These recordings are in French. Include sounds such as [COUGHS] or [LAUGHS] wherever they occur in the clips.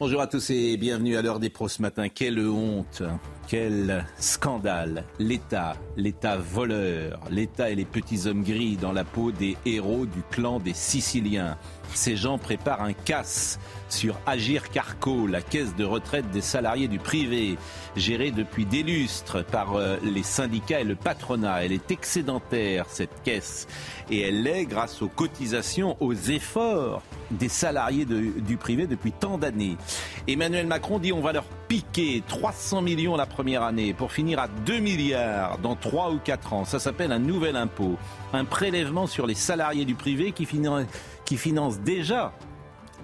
Bonjour à tous et bienvenue à l'heure des pros ce matin. Quelle honte, quel scandale. L'État, l'État voleur, l'État et les petits hommes gris dans la peau des héros du clan des Siciliens. Ces gens préparent un casse sur Agir Carco, la caisse de retraite des salariés du privé, gérée depuis des lustres par euh, les syndicats et le patronat. Elle est excédentaire, cette caisse, et elle l'est grâce aux cotisations, aux efforts des salariés du privé depuis tant d'années. Emmanuel Macron dit on va leur piquer 300 millions la première année pour finir à 2 milliards dans 3 ou 4 ans. Ça s'appelle un nouvel impôt, un prélèvement sur les salariés du privé qui finance, qui finance déjà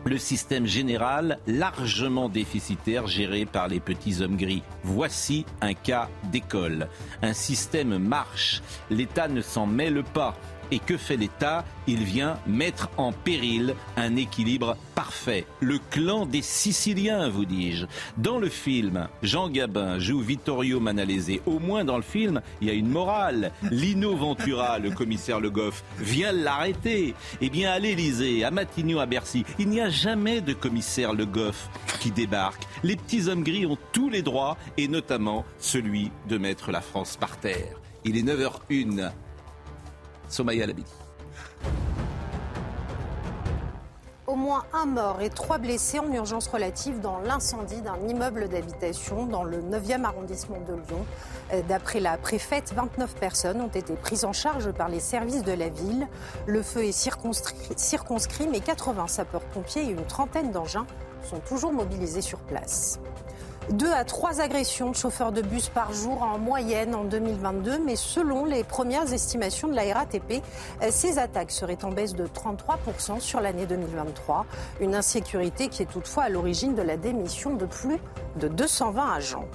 le système général largement déficitaire géré par les petits hommes gris. Voici un cas d'école. Un système marche, l'État ne s'en mêle pas. Et que fait l'État? Il vient mettre en péril un équilibre parfait. Le clan des Siciliens, vous dis-je. Dans le film, Jean Gabin joue Vittorio Manalese. Au moins dans le film, il y a une morale. Lino Ventura, le commissaire Le Goff, vient l'arrêter. Eh bien, à l'Élysée, à Matignon, à Bercy, il n'y a jamais de commissaire Le Goff qui débarque. Les petits hommes gris ont tous les droits, et notamment celui de mettre la France par terre. Il est 9h01. Au moins un mort et trois blessés en urgence relative dans l'incendie d'un immeuble d'habitation dans le 9e arrondissement de Lyon. Euh, D'après la préfète, 29 personnes ont été prises en charge par les services de la ville. Le feu est circonscrit mais 80 sapeurs-pompiers et une trentaine d'engins sont toujours mobilisés sur place. Deux à trois agressions de chauffeurs de bus par jour en moyenne en 2022, mais selon les premières estimations de la RATP, euh, ces attaques seraient en baisse de 33% sur l'année 2023. Une insécurité qui est toutefois à l'origine de la démission de plus de 220 agents.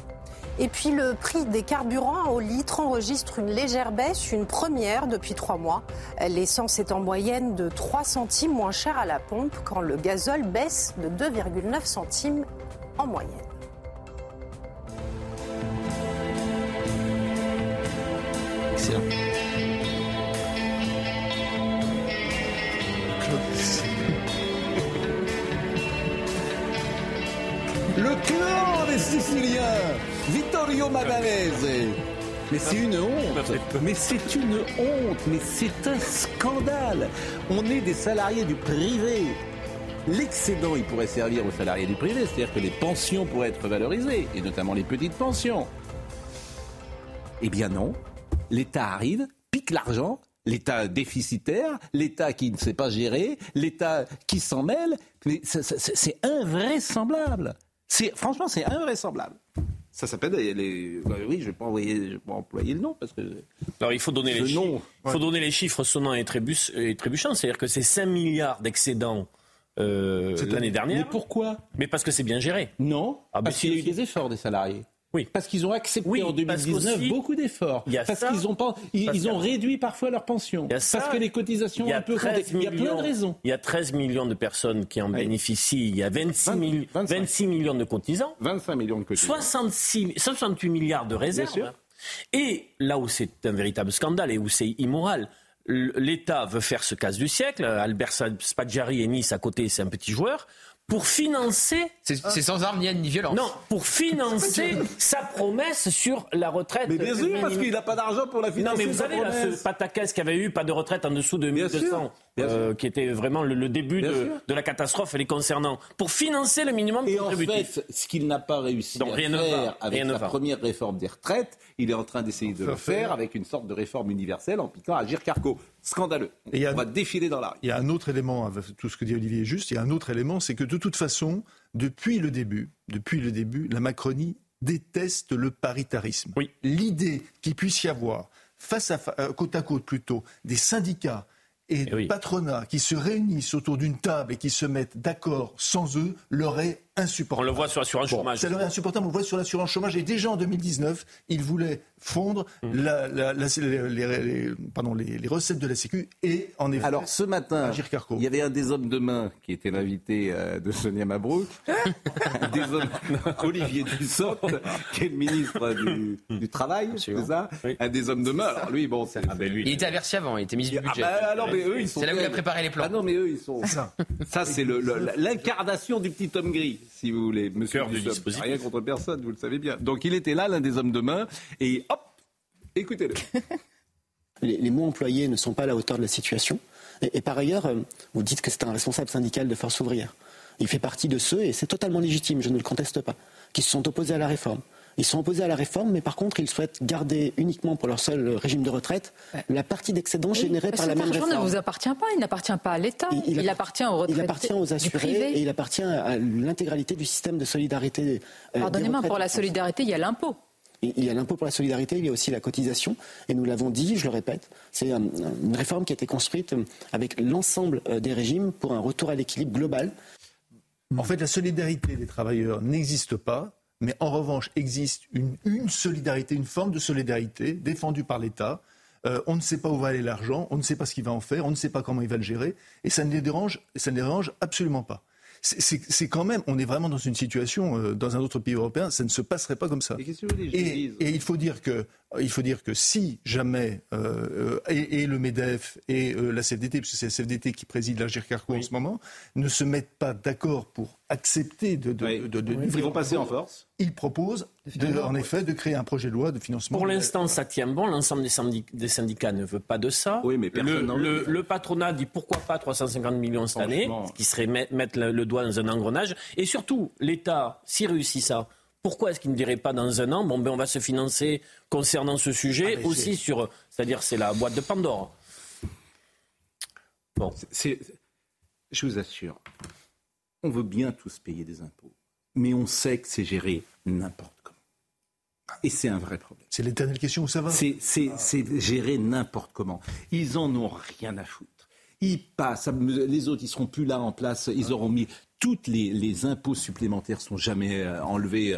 Et puis le prix des carburants au litre enregistre une légère baisse, une première depuis trois mois. L'essence est en moyenne de 3 centimes moins cher à la pompe quand le gazole baisse de 2,9 centimes en moyenne. Excellent. Le clan des Siciliens, Vittorio Madanese. Mais c'est une honte. Mais c'est une honte. Mais c'est un scandale. On est des salariés du privé. L'excédent, il pourrait servir aux salariés du privé, c'est-à-dire que les pensions pourraient être valorisées, et notamment les petites pensions. Eh bien non. L'État arrive, pique l'argent, l'État déficitaire, l'État qui ne sait pas gérer, l'État qui s'en mêle. C'est invraisemblable. C'est franchement, c'est invraisemblable. Ça s'appelle les. bah oui, je vais pas envoyer, je vais pas employer le nom parce que. Alors il faut donner les chiffres. Il faut donner les chiffres sonnants et, trébus- et trébuchants. C'est-à-dire que c'est 5 milliards d'excédents euh, l'année dernière. Mais pourquoi? Mais parce que c'est bien géré. Non. Ah, parce qu'il y a eu des efforts des salariés. Oui. Parce qu'ils ont accepté Oui, en parce 2019 qu'aussi, beaucoup d'efforts. Parce qu'ils ont pas, ils, parce ils ont a- réduit parfois leurs pensions. Il y a ça, parce que les cotisations ont un peu 13 compté. Il y a plein millions, de raisons. il y a 13 millions de personnes qui en Oui. bénéficient. Il y a 26, 20, mille- 25. 26 millions de cotisants. 25 millions de cotisations. 66, 68 milliards de réserves. sûr. Et là où c'est un véritable scandale et où c'est immoral, l'État veut faire ce casse du siècle. Albert Spaggiari et Nice à côté, c'est un petit joueur. Pour financer C'est c'est sans arme ni haine ni violence. non, pour financer [LAUGHS] sa promesse sur la retraite. Mais bien sûr, parce qu'il n'a pas d'argent pour la Non, financer. mais vous sa savez, là, ce pataquès qui avait eu pas de retraite en dessous de Bien 1200, sûr, euh, qui était vraiment le, le début de, la catastrophe les concernant, pour financer le minimum Et en fait, ce qu'il n'a pas réussi Donc, à rien faire va, avec la première réforme des retraites, il est en train d'essayer de le faire avec une sorte de réforme universelle en piquant à Carco. Scandaleux. Et il y a- On va défiler dans la rue. Il y a un autre élément, avec tout ce que dit Olivier est juste, il y a un autre élément, c'est que de toute façon, depuis le début, depuis le début, la Macronie déteste le paritarisme. Oui. L'idée qu'il puisse y avoir, face à euh, côte à côte plutôt, des syndicats et Eh oui. patronat qui se réunissent autour d'une table et qui se mettent d'accord sans eux leur est On insupportable. le voit sur l'assurance Bon, chômage. ça insupportable, on le voit sur l'assurance chômage. Et déjà en 2019, ils voulaient fondre Mmh. la- la- la- les, les- les- pardon, les, les recettes de la Sécu. Et en effet, Alors ce matin, il y avait un des hommes de main qui était l'invité euh, de Sonia Mabrouk, [LAUGHS] un des hommes, Olivier Dussopt, [LAUGHS] qui est le ministre du, du Travail, c'est ça Oui. Un des hommes de main. Alors lui, bon, c'est... Ah ben Il était averti avant, il était mis du Ah budget. bah, alors, mais eux, ils sont C'est là où il a préparé les plans. Ah non, mais eux, ils sont. ça. Ça, c'est le- le- l'incarnation du petit homme gris, si vous voulez. Monsieur du dispositif. Rien contre personne, vous le savez bien. Donc il était là, l'un des hommes de main, et hop, écoutez-le. [LAUGHS] Les, les mots employés ne sont pas à la hauteur de la situation. Et, et par ailleurs, euh, vous dites que c'est un responsable syndical de Force ouvrière. Il fait partie de ceux, et c'est totalement légitime, je ne le conteste pas, qui se sont opposés à la réforme. Ils sont opposés à la réforme, mais par contre, ils souhaitent garder uniquement pour leur seul régime de retraite la partie d'excédent générée par la même Cet argent ne réforme. vous appartient pas, il n'appartient pas à l'État, il, appartient aux retraités Il appartient aux assurés et il appartient à l'intégralité du système de solidarité. euh, Pardonnez-moi, pour la solidarité, il y a l'impôt. Il il y a l'impôt pour la solidarité, il y a aussi la cotisation. Et nous l'avons dit, je le répète, c'est euh, une réforme qui a été construite euh, avec l'ensemble euh, des régimes pour un retour à l'équilibre global. En fait, la solidarité des travailleurs n'existe pas, mais en revanche existe une, une solidarité, une forme de solidarité défendue par l'État. Euh, on ne sait pas où va aller l'argent, on ne sait pas ce qu'il va en faire, on ne sait pas comment il va le gérer, et ça ne les dérange, ça ne les dérange absolument pas. C'est- quand même, on est vraiment dans une situation, euh, dans un autre pays européen, ça ne se passerait pas comme ça. Et que vous il faut dire que, il faut dire que si jamais euh, euh, et, et le Medef et euh, la CFDT, parce que c'est la CFDT qui préside l'Agir Carco en ce moment, ne se mettent pas d'accord pour accepter de, de, Oui. de- de Ils livrer vont leur passer en force. Ils proposent, de- en effet, de créer un projet de loi de financement. Pour l'instant, ça tient bon. L'ensemble des, syndic- des syndicats ne veut pas de ça. Oui, mais personne le, n'en veut. le- le patronat dit pourquoi pas 350 millions cette année, ce qui serait met- mettre le, le doigt dans un engrenage. Et surtout, l'État, s'il réussit ça, pourquoi est-ce qu'il ne dirait pas dans un an, bon, ben, on va se financer concernant ce sujet Ah, aussi c'est- sur. C'est-à-dire, c'est la boîte de Pandore. Bon. Je vous assure, on veut bien tous payer des impôts, mais on sait que c'est géré n'importe comment. Et c'est un vrai problème. C'est l'éternelle question où ça va? C'est, géré n'importe comment. Ils en ont rien à foutre. Ils passent, les autres, ils seront plus là en place. Ils auront mis toutes les, les impôts supplémentaires sont jamais euh, enlevés.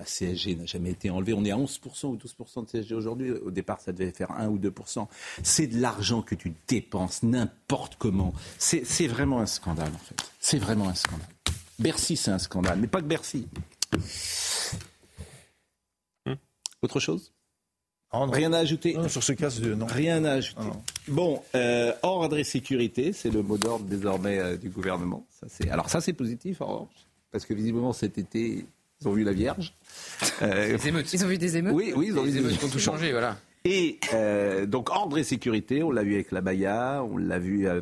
La CSG n'a jamais été enlevée. On est à 11% ou 12% de CSG aujourd'hui. Au départ, ça devait faire 1 ou 2%. C'est de l'argent que tu dépenses n'importe comment. C'est, vraiment un scandale, en fait. C'est vraiment un scandale. Bercy, c'est un scandale. Mais pas que Bercy. Autre chose? Rien à ajouter? Non, sur ce cas, non. Rien à ajouter. Ah. Bon, euh, ordre et sécurité, c'est le mot d'ordre désormais euh, du gouvernement. Ça, c'est... Alors ça, c'est positif, en revanche, parce que visiblement cet été, ils ont vu la Vierge. [LAUGHS] Euh, Les émeutes. Ils ont vu des émeutes oui, oui, ils ont vu des émeutes qui ont tout changé, voilà. Et euh, donc ordre et sécurité, on l'a vu avec la Baïa, on l'a vu euh,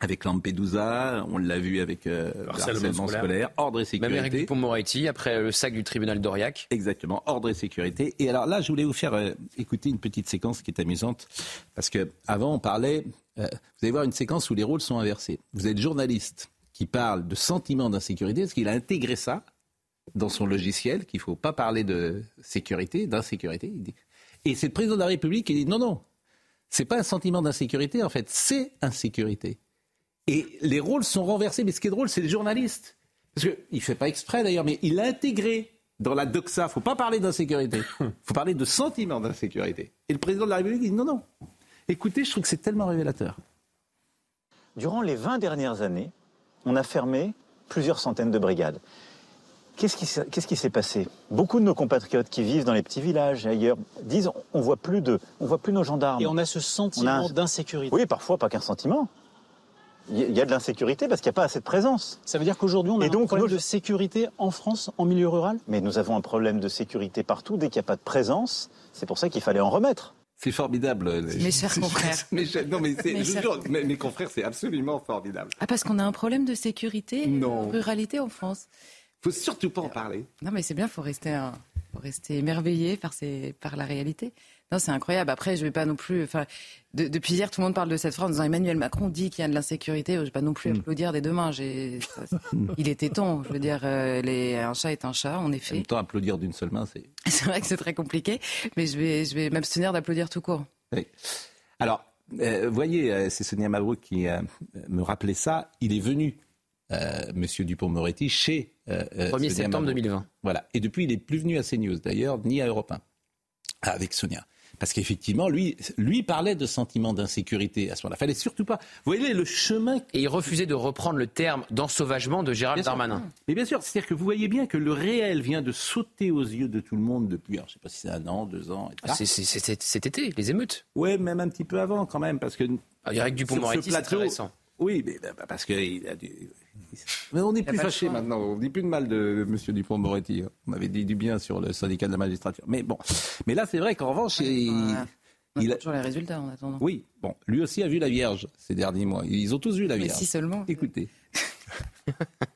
avec Lampedusa, on l'a vu avec euh, le Harcèlement scolaire. scolaire. Ordre et Même Eric sécurité. Dupont-Moretti, après le sac du tribunal d'Aurillac. Exactement, ordre et sécurité. Et alors là, je voulais vous faire euh, écouter une petite séquence qui est amusante, parce que avant on parlait, euh, vous allez voir une séquence où les rôles sont inversés. Vous êtes journaliste qui parle de sentiment d'insécurité, parce qu'il a intégré ça dans son logiciel, qu'il ne faut pas parler de sécurité, d'insécurité. Et c'est le président de la République qui dit non, non, c'est pas un sentiment d'insécurité, en fait, c'est insécurité. Et les rôles sont renversés, mais ce qui est drôle, c'est les journalistes. Parce qu'il ne fait pas exprès d'ailleurs, mais il a intégré dans la doxa, il ne faut pas parler d'insécurité, il faut parler de sentiment d'insécurité. Et le président de la République dit non, non. Écoutez, je trouve que c'est tellement révélateur. Durant les 20 dernières années, on a fermé plusieurs centaines de brigades. Qu'est-ce qui, s'est- qu'est-ce qui s'est passé? Beaucoup de nos compatriotes qui vivent dans les petits villages et ailleurs disent on voit plus de, on voit plus nos gendarmes. Et on a ce sentiment a un- d'insécurité. Oui, parfois pas qu'un sentiment. Il y a- de l'insécurité parce qu'il n'y a pas assez de présence. Ça veut dire qu'aujourd'hui, on a Et un donc, problème nos- de sécurité en France, en milieu rural? Mais nous avons un problème de sécurité partout. Dès qu'il n'y a pas de présence, c'est pour ça qu'il fallait en remettre. C'est formidable. les- Mes chers [LAUGHS] confrères. Mes chers- non, mais Mes je vous chers jure, mes, mes confrères, c'est absolument formidable. Ah, parce qu'on a un problème de sécurité Non. en ruralité en France. Faut surtout pas en parler. Non, mais c'est bien, il faut rester, un- faut rester émerveillé par, ces, par la réalité. Non, c'est incroyable. Après, je vais pas non plus. Enfin, de- depuis hier, tout le monde parle de cette phrase en disant Emmanuel Macron dit qu'il y a de l'insécurité. Je vais pas non plus Hmm. applaudir des deux mains. J'ai- ça- [LAUGHS] il était temps. Je veux dire, euh, les- un chat est un chat, en En effet. même temps, applaudir d'une seule main, c'est. [LAUGHS] C'est vrai que c'est très compliqué, mais je vais, je vais m'abstenir d'applaudir tout court. Oui. Alors, euh, voyez, euh, c'est Sonia Mabrouk qui euh, me rappelait ça. Il est venu, euh, Monsieur Dupont-Moretti, chez euh, euh, 1er Sonia septembre Mabrouk. 2020. Voilà. Et depuis, il n'est plus venu à CNews, d'ailleurs, ni à Europe 1, avec Sonia. Parce qu'effectivement, lui, lui parlait de sentiment d'insécurité à ce moment-là. Fallait surtout pas. Vous voyez le chemin. Et il refusait de reprendre le terme d'ensauvagement de Gérald Bien sûr. Darmanin. Mais bien sûr, c'est-à-dire que vous voyez bien que le réel vient de sauter aux yeux de tout le monde depuis, alors, je ne sais pas si c'est un an, deux ans, etc. Ah, c'est- c'est- c'est- c'est cet été, les émeutes. Ouais, même un petit peu avant quand même, parce que Ah, Eric Dupond-Moretti, ce c'est très plateau- récent. Oui, mais bah, parce que il a dû- Mais on n'est plus fâché maintenant. On dit plus de mal de M. Dupont-Moretti. On avait dit du bien sur le syndicat de la magistrature. Mais bon, mais là c'est vrai qu'en revanche, il. On il attend a- toujours les résultats en attendant. oui, bon, lui aussi a vu la Vierge ces derniers mois. Ils ont tous vu la Mais Vierge. si seulement. Écoutez. [LAUGHS]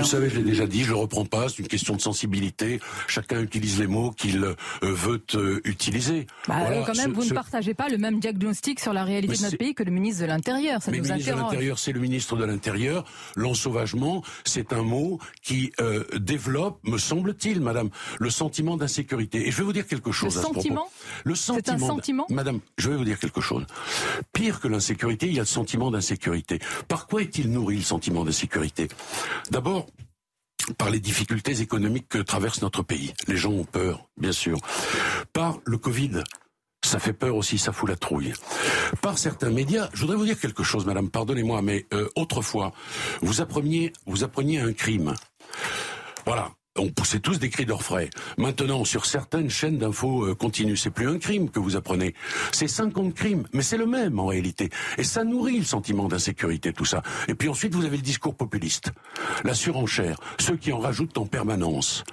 Vous savez, je l'ai déjà dit, je le reprends pas, c'est une question de sensibilité. Chacun utilise les mots qu'il euh, veut euh, utiliser. Bah, Voilà, quand même, ce- vous ce- ne partagez pas le même diagnostic sur la réalité Mais de notre pays que le ministre de l'Intérieur. Ça Mais nous ministre de l'Intérieur, c'est le ministre de l'Intérieur. L'ensauvagement, c'est un mot qui euh, développe, me semble-t-il, madame, le sentiment d'insécurité. Et je vais vous dire quelque chose à ce propos. sentiment Le C'est un sentiment. sentiment Madame, je vais vous dire quelque chose. Pire que l'insécurité, il y a le sentiment d'insécurité. Par quoi est-il nourri le sentiment d'insécurité? D'abord, par les difficultés économiques que traverse notre pays. Les gens ont peur, bien sûr. Par le Covid. Ça fait peur aussi, ça fout la trouille. Par certains médias, je voudrais vous dire quelque chose, madame, pardonnez-moi, mais euh, autrefois, vous appreniez, vous appreniez un crime. Voilà. On poussait tous des cris d'orfraie. Maintenant, sur certaines chaînes d'infos euh, continues, c'est plus un crime que vous apprenez. C'est 50 crimes, mais c'est le même en réalité. Et ça nourrit le sentiment d'insécurité, tout ça. Et puis ensuite, vous avez le discours populiste, la surenchère, ceux qui en rajoutent en permanence.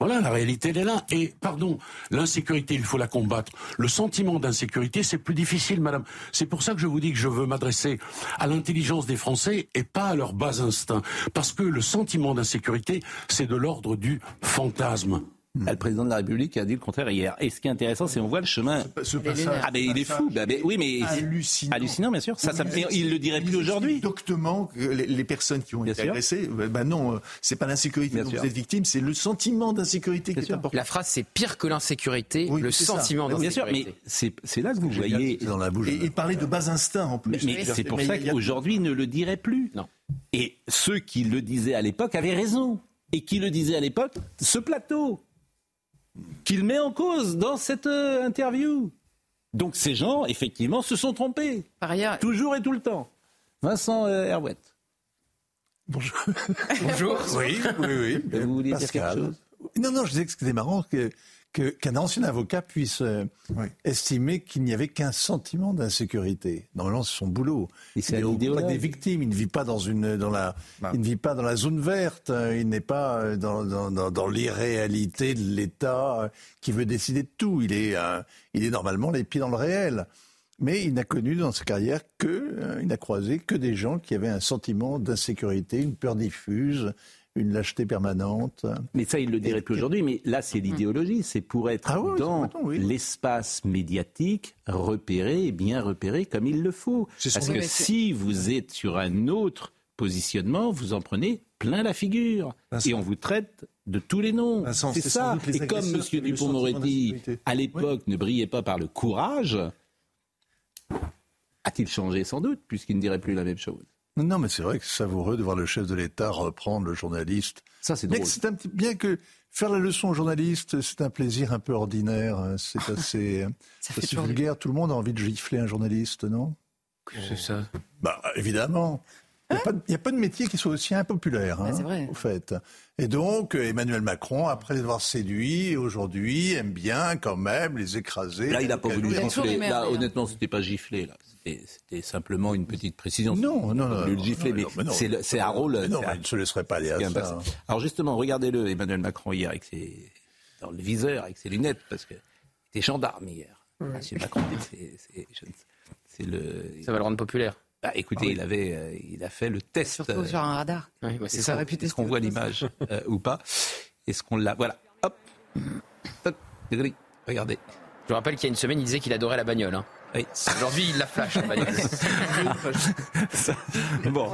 Voilà, la réalité, elle est là. Et, pardon, l'insécurité, il faut la combattre. Le sentiment d'insécurité, c'est plus difficile, madame. C'est pour ça que je vous dis que je veux m'adresser à l'intelligence des Français et pas à leur bas instinct. Parce que le sentiment d'insécurité, c'est de l'ordre du fantasme. Le président de la République a dit le contraire hier. Et ce qui est intéressant, c'est on voit le chemin. Ce passage- Ah, mais il est fou. Bah, mais- oui, mais hallucinant. hallucinant, bien sûr. Ça, ça, mais il le dirait plus aujourd'hui. Doctement, que les, les personnes qui ont Bien été sûr. agressées, ben ben non, euh, c'est pas l'insécurité Bien dont sûr. vous êtes victime, c'est le sentiment d'insécurité qui est important. La phrase, c'est pire que l'insécurité, Oui, le sentiment Bien sûr, d'insécurité. mais c'est là que vous voyez. dans la bouche. Et, et parler de bas instinct en plus. Mais, mais c'est pour Mais ça il qu'aujourd'hui, il ne le dirait plus. Non. Et ceux qui le disaient à l'époque avaient raison. Et qui le disaient à l'époque, ce plateau, qu'il met en cause dans cette euh, interview. Donc ces gens, effectivement, se sont trompés. Par ailleurs, Toujours et tout le temps. Vincent euh, Herouette. Bonjour. Bonjour. Oui, oui, oui. Vous vouliez dire Pascal. quelque chose? Non, non, je disais que c'était marrant que que- qu'un ancien avocat puisse euh, Oui. estimer qu'il n'y avait qu'un sentiment d'insécurité. Normalement, c'est son boulot. Et c'est il est un au idéologue. contact des victimes. Il ne vit pas dans une dans la Bah. il ne vit pas dans la zone verte. euh, Il n'est pas euh, dans dans, dans, dans l'irréalité de l'État euh, qui veut décider de tout. Il est euh, il est normalement les pieds dans le réel. Mais il n'a connu dans sa carrière que, euh, il n'a croisé que des gens qui avaient un sentiment d'insécurité, une peur diffuse, une lâcheté permanente. Mais ça, il le dirait plus aujourd'hui. Mais là, c'est l'idéologie. C'est pour être Ah oui, dans oui. l'espace médiatique repéré et bien repéré comme il le faut. Parce que si vous êtes sur un autre positionnement, vous en prenez plein la figure. Vincent. Et on vous traite de tous les noms. Vincent, C'est ça. Et comme M. Dupont-Moretti, à l'époque, ne brillait pas par le courage, a-t-il changé sans doute, puisqu'il ne dirait plus la même chose? Non, mais c'est vrai que c'est savoureux de voir le chef de l'État reprendre le journaliste. Ça, c'est Bien que, c'est un petit- bien que faire la leçon aux journalistes, c'est un plaisir un peu ordinaire. hein. C'est [LAUGHS] assez, du- vulgaire. Tout le monde a envie de gifler un journaliste, non? C'est ça. Bah, évidemment. Il n'y a, pas de- il y a pas de métier qui soit aussi impopulaire, hein, c'est vrai. au fait. Et donc, Emmanuel Macron, après les avoir séduits, aujourd'hui, aime bien quand même les écraser. Là, il n'a pas voulu gifler. Là, rire. honnêtement, c'était pas gifler. Là, c'était simplement une petite précision. Non, non, Il a non. le gifler, non, mais mais c'est un rôle. Mais non, mais il ne se laisserait pas aller à ça. passé. Alors justement, regardez-le, Emmanuel Macron hier avec ses dans le viseur, avec ses lunettes, parce que il était gendarme hier. Monsieur Macron, c'est le. Ça va le rendre populaire. Bah, écoutez, il avait, euh, il a fait le test. surtout euh, sur un radar. Oui, ouais, c'est est-ce ça. qu'on- Est-ce qu'on voit l'image euh, [LAUGHS] ou pas Est-ce qu'on l'a Voilà. Hop. Hop. Regardez. Je vous rappelle qu'il y a une semaine, il disait qu'il adorait la bagnole. hein. Oui. Aujourd'hui, il la flash, la bagnole. [LAUGHS] Bon.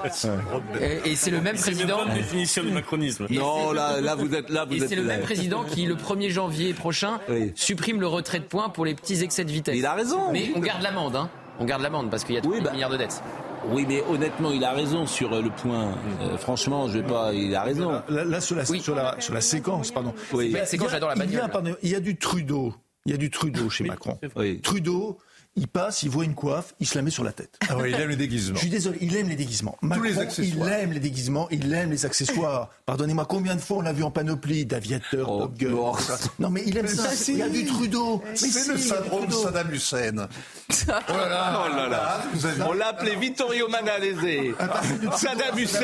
Et, et c'est le même président. définition du macronisme. Non, c'est- là, là, vous êtes là, vous Et êtes. c'est le même président qui, le 1er janvier prochain, Oui. supprime le retrait de points pour les petits excès de vitesse. Il a raison. Mais on garde l'amende. Hein. On garde l'amende parce qu'il y a 3 milliards de dettes. Oui, mais honnêtement, il a raison sur euh, le point. Euh, franchement, je vais pas. Il a raison. Là, là, sur, la, sur, la, sur la séquence, pardon. Oui. La séquence, j'adore la il y, a, bagnole. pardon, il y a du Trudeau. Il y a du Trudeau chez Macron. Trudeau, il passe, il voit une coiffe, il se la met sur la tête. Ah ouais, il aime les déguisements. Je suis désolé, il aime les déguisements. Macron, les accessoires. Il aime les déguisements, il aime les accessoires. [LAUGHS] Pardonnez-moi, combien de fois on l'a vu en panoplie d'aviateur, Oh. Non mais il aime ça. Il y a du Trudeau. Mais C'est si, le syndrome Trudeau. Saddam Hussein. [LAUGHS] Oh là là. vous avez- On l'a appelé Vittorio Manalese. Saddam Hussein.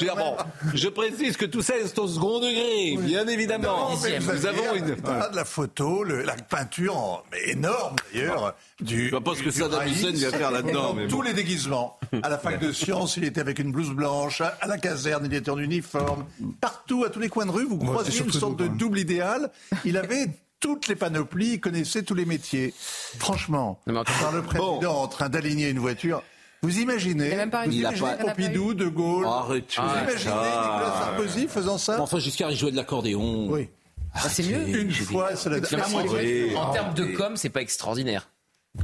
Je, bon, je précise que tout ça est au second degré, bien évidemment. Non, mais vous Nous avons une. de la photo, le- la peinture en- mais énorme d'ailleurs. Du, Je vois pas ce que Saddam. Hussein vient faire là-dedans, Tous bon. les déguisements. À la fac de sciences, il était avec une blouse blanche. À la caserne, il était en uniforme. Partout, à tous les coins de rue, vous croisez une sorte de double idéal. Il avait toutes les panoplies, il connaissait tous les métiers. Franchement, par le président en train d'aligner une voiture. Vous imaginez, Il a même pas vous. Il a imaginez pas- Pompidou, De Gaulle, Arrêtez vous imaginez ça. Nicolas Sarkozy faisant ça Enfin, Giscard, il jouait de l'accordéon. Oui. c'est mieux. Une fois, ça l'a Oui. En termes de com, c'est pas extraordinaire.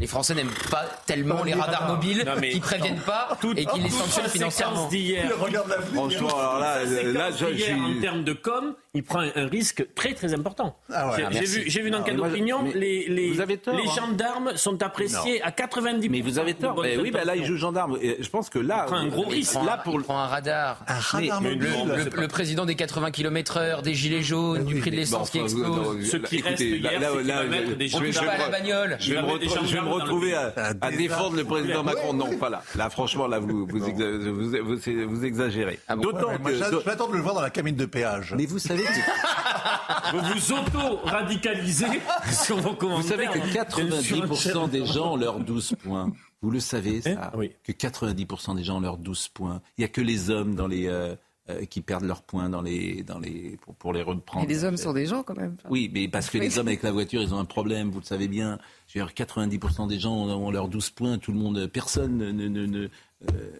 Les Français n'aiment pas tellement les radars mobiles Non, qui préviennent pas et qui les sanctionnent financièrement. d'hier. Franchement, alors là, là, je, en termes de com, il prend un risque très très important. Ah ouais, J'ai- vu, j'ai vu une enquête moi, je- d'opinion, les, les, vous avez tort, les hein. gendarmes sont appréciés à 90 Mais vous avez tort. Mais oui, bah là, il joue gendarme. Et je pense que là, prend un gros euh, risque. Là, pour Il le. prend un radar. Un radar Mais- mobile. non, Le, le président des 80 km heure, des gilets jaunes, du prix de l'essence qui explose. Ce qui reste hier, c'est des pas à la me- bagnole. Je vais, me retrouver- je à, à défendre le président Macron. Non, pas là. Là, franchement, là, vous, vous, exa- vous, vous- vous exagérez. Ah bon D'autant Ouais, que. j'a- j'attends de le voir dans la cabine de péage. Mais vous savez que, [LAUGHS] Vous vous auto-radicalisez [LAUGHS] sur vos vous commentaires. savez que hein. 90% des gens ont leurs 12 points. Vous le savez, ça Hein Oui. Que 90% des gens ont leurs 12 points. Il n'y a que les hommes dans les, euh, euh, qui perdent leurs points dans les, dans les, pour, pour les reprendre. Et les hommes sont des gens quand même. Oui, mais parce que les hommes avec la voiture, ils ont un problème, vous le savez bien. Je veux dire, 90% des gens ont, ont leurs 12 points, tout le monde, personne ne, ne, ne, ne, euh,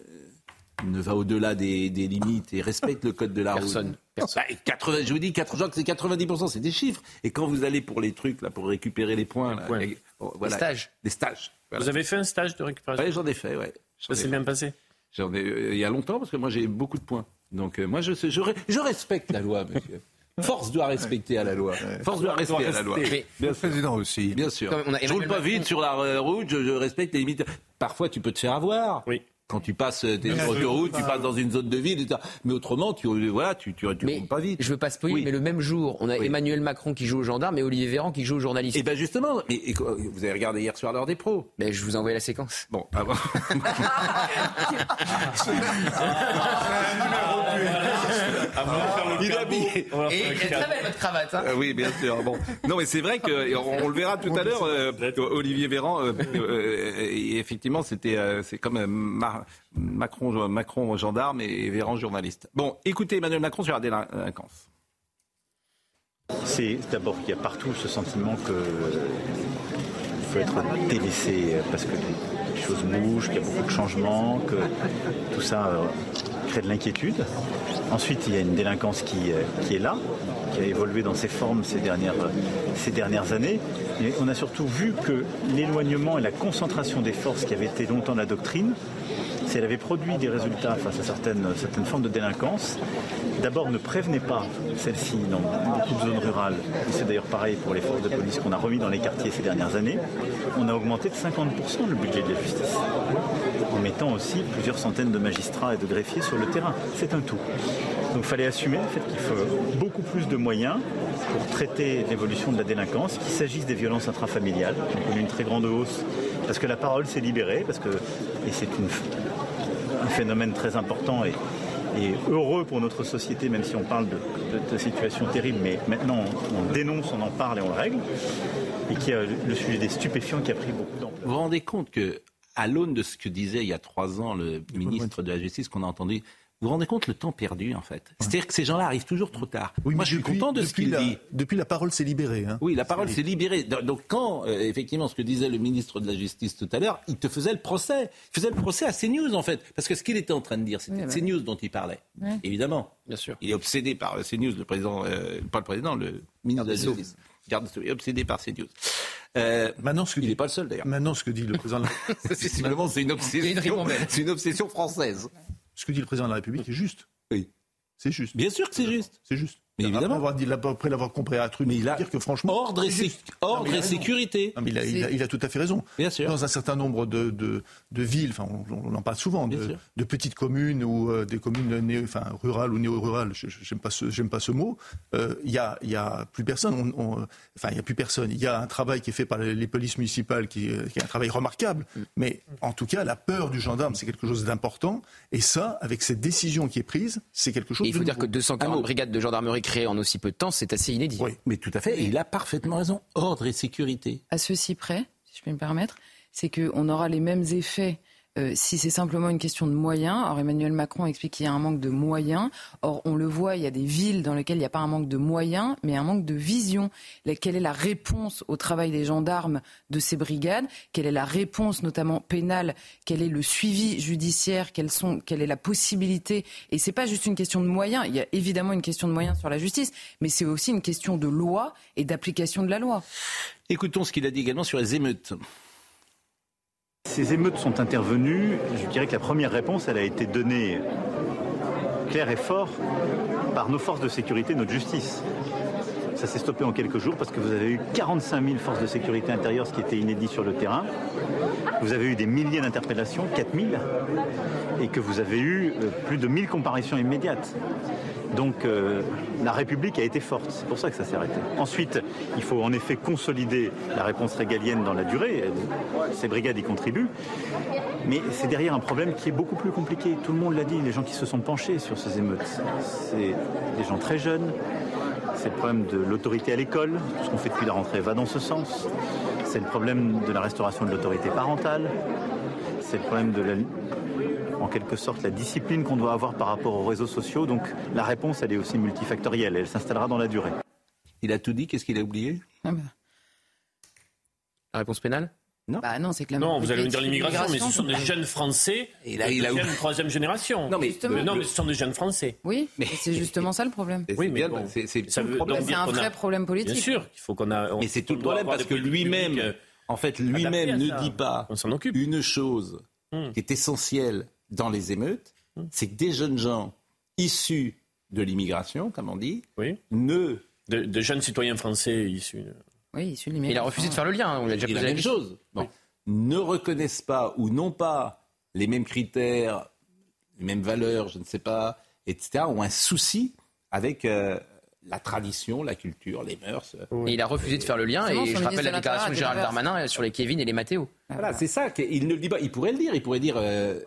ne va au-delà des, des limites et respecte le code de la Personne. route. Bah, 80, je vous dis, 80, je crois que c'est 90%, c'est des chiffres. Et quand vous allez pour les trucs, là, pour récupérer les points, là, points. et- bon, voilà, Des stages. Des stages. Voilà. Vous avez fait un stage de récupération? Ouais, j'en ai fait, ouais. Ça s'est bien passé J'en ai, euh, il y a longtemps, parce que moi j'ai beaucoup de points. Donc euh, moi je, sais- je, je respecte la loi, monsieur. Force doit respecter à la loi. Force doit respecter à la loi. Mais Bien Le sûr. président aussi. Bien sûr. Comme on a je roule pas vite sur la euh, route, je, je respecte les limites. Parfois, tu peux te faire avoir. Oui. Quand tu passes euh, tes autoroutes, tu passes dans une zone de ville, etc. Mais autrement, tu euh, voilà, tu tu, tu Mais roules pas vite. je veux pas spoiler, Oui. mais le même jour, on a Oui. Emmanuel Macron qui joue aux gendarmes et Olivier Véran qui joue aux journalistes. Et ben justement, et, et quoi, vous avez regardé hier soir l'heure des pros. Ben, je vous ai envoyé la séquence. Bon, ah bon. [LAUGHS] Il est habillé. Et elle est très belle votre cravate. Hein. Euh, oui, bien sûr. Bon, non, mais c'est vrai que on, on le verra tout à l'heure. euh, Olivier Véran, euh, euh, et effectivement, c'était euh, c'est comme euh, Macron, Macron gendarme et Véran journaliste. Bon, écoutez Emmanuel Macron sur la délinquance. C'est d'abord qu'il y a partout ce sentiment que il faut être délaissé parce que les choses bougent, qu'il y a beaucoup de changements, que tout ça euh, crée de l'inquiétude. Ensuite, il y a une délinquance qui, euh, est là, qui a évolué dans ses formes ces dernières, années. On a surtout vu que l'éloignement et la concentration des forces qui avaient été longtemps la doctrine, si elle avait produit des résultats face à certaines, certaines formes de délinquance, d'abord ne prévenait pas celles-ci dans beaucoup de zones rurales. Et C'est d'ailleurs pareil pour les forces de police qu'on a remis dans les quartiers ces dernières années. On a augmenté de 50% le budget de la justice, en mettant aussi plusieurs centaines de magistrats et de greffiers sur le terrain. C'est un tout. Donc il fallait assumer le fait qu'il faut beaucoup plus de moyens pour traiter l'évolution de la délinquance, qu'il s'agisse des violences intrafamiliales, qui ont connu une très grande hausse, parce que la parole s'est libérée, parce que, et c'est une, un phénomène très important et, et heureux pour notre société, même si on parle de, de, de situations terribles, mais maintenant on, on dénonce, on en parle et on le règle, et qu'il y a le sujet des stupéfiants qui a pris beaucoup d'ampleur. Vous vous rendez compte que, à l'aune de ce que disait il y a trois ans le ministre de la Justice qu'on a entendu, vous vous rendez compte le temps perdu en fait C'est-à-dire que ces gens-là arrivent toujours trop tard. Oui, Moi, je suis depuis- content de ce qu'il la- dit. Depuis, la parole s'est libérée. hein. Oui, la parole s'est libérée. Do- Donc quand, euh, effectivement, ce que disait le ministre de la Justice tout à l'heure, il te faisait le procès. Il faisait le procès à CNews, en fait. Parce que ce qu'il était en train de dire, c'était Oui, ouais. CNews dont il parlait. Ouais. Évidemment. Bien sûr. Il est obsédé par euh, CNews, le président, euh, pas le président, le ministre de la Justice. Garde est obsédé par ces news. Euh, Maintenant, ce que il n'est pas le seul d'ailleurs. Maintenant, ce que dit le président, de la- [LAUGHS] Visiblement, c'est une obsession. C'est une obsession française. Ce que dit le président de la République est juste. Oui. C'est juste. Bien sûr que c'est juste. C'est juste. Mais évidemment. après l'avoir compris à truc, Mais il a- dire que franchement, Ordre et, sé- ordre Non, sécurité. Non, mais il, a, il a- il a tout à fait raison. Bien sûr. Dans un certain nombre de, de, de villes, enfin, on, on en parle souvent, de, petites communes ou euh, des communes néo, enfin, rurales ou néo-rurales, j'aime pas ce, j'aime pas ce mot. euh, Il y, a, il y a plus personne. On- on- enfin, il y a plus personne. Il y a un travail qui est fait par les, les polices municipales, qui, euh, qui est un travail remarquable. Mais en tout cas, la peur du gendarme, c'est quelque chose d'important. Et ça, avec cette décision qui est prise, c'est quelque chose. Et il faut de dire nouveau. que 240 brigades de gendarmerie créées en aussi peu de temps, c'est assez inédit. Oui. Mais tout à fait. Et il a parfaitement raison. Ordre et sécurité. à ceci près, si je peux me permettre, c'est qu'on aura les mêmes effets euh, si c'est simplement une question de moyens. Or, Emmanuel Macron explique qu'il y a un manque de moyens. Or, on le voit, il y a des villes dans lesquelles il n'y a pas un manque de moyens, mais un manque de vision. Quelle est la réponse au travail des gendarmes de ces brigades? Quelle est la réponse, notamment pénale? Quel est le suivi judiciaire? Quelles sont, Quelle est la possibilité? Et c'est pas juste une question de moyens. Il y a évidemment une question de moyens sur la justice, mais c'est aussi une question de loi et d'application de la loi. Écoutons ce qu'il a dit également sur les émeutes. Ces émeutes sont intervenues, je dirais que la première réponse, elle a été donnée claire et fort par nos forces de sécurité, notre justice. Ça s'est stoppé en quelques jours parce que vous avez eu 45 000 forces de sécurité intérieure, ce qui était inédit sur le terrain. Vous avez eu des milliers d'interpellations, 4 000, et que vous avez eu euh, plus de 1000 comparaisons immédiates. Donc euh, la République a été forte, c'est pour ça que ça s'est arrêté. Ensuite, il faut en effet consolider la réponse régalienne dans la durée. Ces brigades y contribuent. Mais c'est derrière un problème qui est beaucoup plus compliqué. Tout le monde l'a dit, les gens qui se sont penchés sur ces émeutes. C'est des gens très jeunes. C'est le problème de l'autorité à l'école. Tout ce qu'on fait depuis la rentrée va dans ce sens. C'est le problème de la restauration de l'autorité parentale. C'est le problème de la, en quelque sorte la discipline qu'on doit avoir par rapport aux réseaux sociaux. Donc la réponse, elle est aussi multifactorielle. Elle s'installera dans la durée. Il a tout dit. Qu'est-ce qu'il a oublié? Ah. La réponse pénale? Non. Bah non, c'est que la Non, vous allez me dire l'immigration, mais ce sont des jeunes Français Et là, de il a- deuxième, troisième génération. Non, mais- Justement. Euh, non, mais ce sont des jeunes Français. Oui, Mais- c'est justement ça le problème. Oui, c'est mais bon, c'est- un vrai problème politique. Bien sûr qu'il faut qu'on a. on- Mais c'est tout le problème parce que lui-même, euh, en fait, lui-même ne ça. dit pas On s'en occupe. une chose Hmm. qui est essentielle dans les émeutes, Hmm. c'est que des jeunes gens issus de l'immigration, comme on dit, Oui. ne De, de jeunes citoyens français issus. Oui, issu de Il a refusé de faire le lien, on l'a déjà la posé la même question. chose. Bon. Ne reconnaissent pas ou n'ont pas les mêmes critères, les mêmes valeurs, je ne sais pas, etc., ont un souci avec euh, la tradition, la culture, les mœurs. Et il a refusé de faire le lien. Et je rappelle la déclaration de Gérald. Darmanin sur les Kevin et les Mathéo. Voilà, c'est ça. qu'il ne le dit pas. Il pourrait le dire. Il pourrait dire. euh,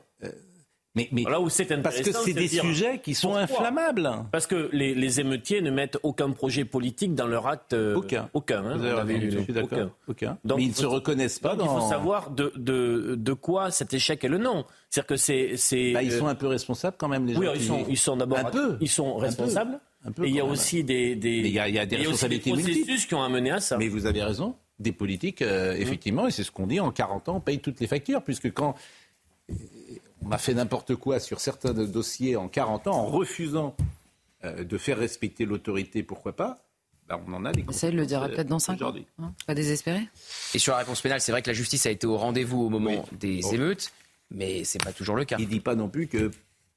mais, mais Là où c'est parce que intéressant, c'est de des sujets qui sont pourquoi inflammables. Parce que les, les émeutiers ne mettent aucun projet politique dans leur acte. euh, Aucun. Aucun. hein, Vous avez on avait raison, lu, je suis d'accord. aucun. Aucun. Donc, mais ils il ne se reconnaissent pas Donc, dans. il faut savoir de, de, de quoi cet échec est le nom. C'est-à-dire que c'est. c'est, Bah, ils euh, sont un peu responsables quand même les Oui, gens. ils sont, ils sont d'abord Un peu. ils sont responsables. Un peu et il y a aussi des, des, il y a- il y a des aussi des responsabilités multiples. processus qui ont amené à ça. Mais vous avez raison. Des politiques, euh, Mmh. effectivement, et c'est ce qu'on dit, en 40 ans, on paye toutes les factures, puisque quand on a fait n'importe quoi sur certains dossiers en 40 ans, en refusant euh, de faire respecter l'autorité, pourquoi pas, bah, on en a des Essaye de le dire conséquences, peut-être dans euh, 5 ans. aujourd'hui. hein. Pas désespéré Et sur la réponse pénale, c'est vrai que la justice a été au rendez-vous au moment Oui. des Bon. émeutes, mais c'est pas toujours le cas. Il ne dit pas non plus que,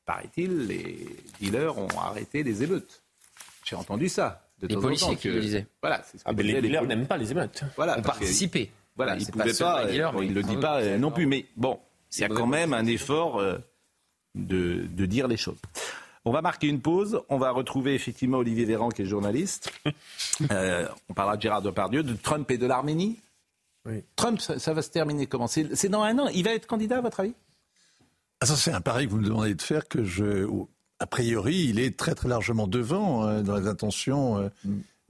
paraît-il, les dealers ont arrêté les émeutes. J'ai entendu ça. De Les temps en policiers temps, qui que- le disaient. Voilà, c'est ce que Ah, ben, les dealers n'aiment pas les émeutes. Voilà, On parce que- participait. Voilà, Mais il c'est ne pouvait seulement pas, bon, mais il ne le dit [LAUGHS] pas euh, non plus, mais bon, il y a quand même un effort euh, de, de dire les choses. On va marquer une pause. On va retrouver effectivement Olivier Véran, qui est journaliste. [LAUGHS] Euh, on parlera de Gérard Depardieu, de Trump et de l'Arménie. Oui. Trump, ça, ça va se terminer comment? C'est dans un an. Il va être candidat, à votre avis? Ah, ça, c'est un pari que vous me demandez de faire que je. A priori, il est très très largement devant euh, dans les intentions, euh,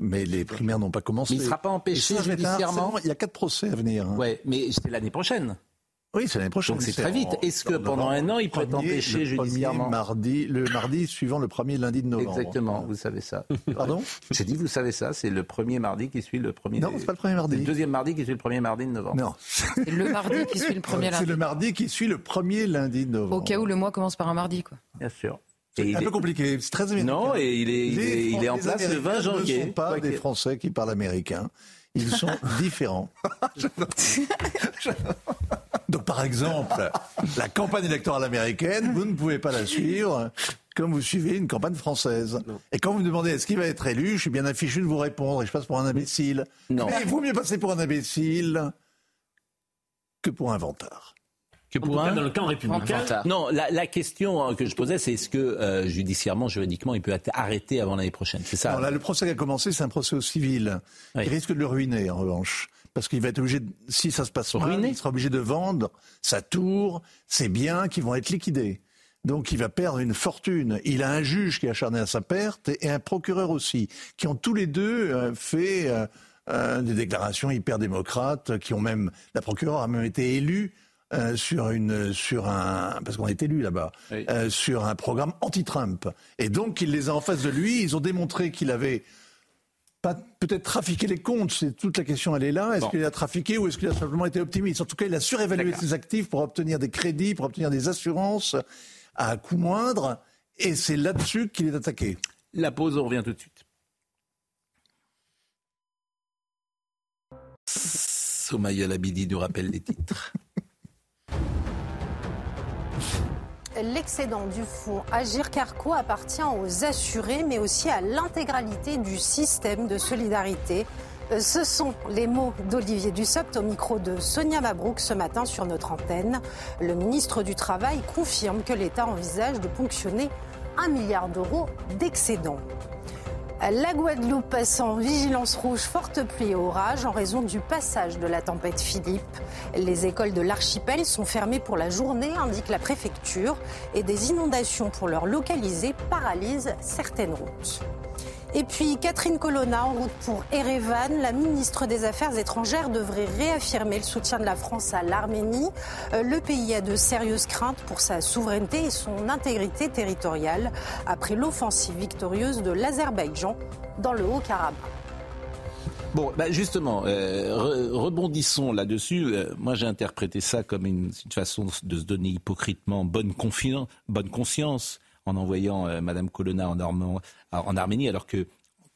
mais les primaires n'ont pas commencé. Mais il ne sera pas empêché judiciairement. Il y a quatre procès à venir. hein. Ouais, mais c'est l'année prochaine. Oui, c'est l'année prochaine. Donc c'est très vite. Est-ce que en pendant un an, il peut être empêché judiciairement mardi, Le mardi suivant le premier lundi de novembre. Exactement, vous savez ça. Pardon? J'ai dit, vous savez ça, c'est le premier mardi qui suit le premier. Non, c'est pas le premier mardi. C'est le deuxième mardi qui suit le premier mardi de novembre. Non. [LAUGHS] C'est le mardi qui suit le premier C'est lundi. le mardi qui suit le premier lundi de novembre. Au cas où le mois commence par un mardi, quoi. Bien sûr. C'est un peu est- compliqué, c'est très américain. Non, et il est, il est, il est en les place le 20 Américains janvier. ne sont pas Quoi des Français qui parlent américain. Ils sont [LAUGHS] différents. [LAUGHS] Donc, par exemple, la campagne électorale américaine, vous ne pouvez pas la suivre comme vous suivez une campagne française. Et quand vous me demandez est-ce qu'il va être élu, je suis bien affiché de vous répondre et je passe pour un imbécile. Non. Mais il vaut mieux passer pour un imbécile que pour un vantard. Que En tout cas, dans le camp républicain, Non, la, la question hein, que je posais, c'est est-ce que euh, judiciairement, juridiquement, il peut être arrêté avant l'année prochaine? C'est ça Non, là, le procès qui a commencé, c'est un procès au civil. Oui. Il risque de le ruiner, en revanche. Parce qu'il va être obligé, de- si ça se passe mal, il sera obligé de vendre sa tour, ses biens qui vont être liquidés. Donc il va perdre une fortune. Il a un juge qui est acharné à sa perte et un procureur aussi, qui ont tous les deux euh, fait euh, euh, des déclarations hyper démocrates, qui ont même, la procureure a même été élue euh, sur une sur un parce qu'on est élu là-bas Oui. euh, sur un programme anti-Trump et donc il les a en face de lui ils ont démontré qu'il avait pas peut-être trafiqué les comptes, c'est toute la question, elle est là. Est-ce Bon. qu'il a trafiqué ou est-ce qu'il a simplement été optimiste? En tout cas, il a surévalué ses actifs pour obtenir des crédits, pour obtenir des assurances à coût moindre, et c'est là-dessus qu'il est attaqué. La pause, on revient tout de suite. Somaïa Labidi nous rappelle les titres. L'excédent du fonds Agir Carco appartient aux assurés, mais aussi à l'intégralité du système de solidarité. Euh, Ce sont les mots d'Olivier Dussopt au micro de Sonia Mabrouk ce matin sur notre antenne. Le ministre du Travail confirme que l'État envisage de ponctionner un milliard d'euros d'excédent. La Guadeloupe passe en vigilance rouge forte pluie et orage en raison du passage de la tempête Philippe. Les écoles de l'archipel sont fermées pour la journée, indique la préfecture, et des inondations pour leur localiser paralysent certaines routes. Et puis Catherine Colonna en route pour Erevan, la ministre des Affaires étrangères devrait réaffirmer le soutien de la France à l'Arménie. Euh, Le pays a de sérieuses craintes pour sa souveraineté et son intégrité territoriale après l'offensive victorieuse de l'Azerbaïdjan dans le Haut-Karabakh. Bon, bah justement, euh, re- rebondissons là-dessus. Euh, moi, j'ai interprété ça comme une, façon de se donner hypocritement bonne, bonne conscience en envoyant euh, Madame Colonna en, Arme- en Arménie, alors que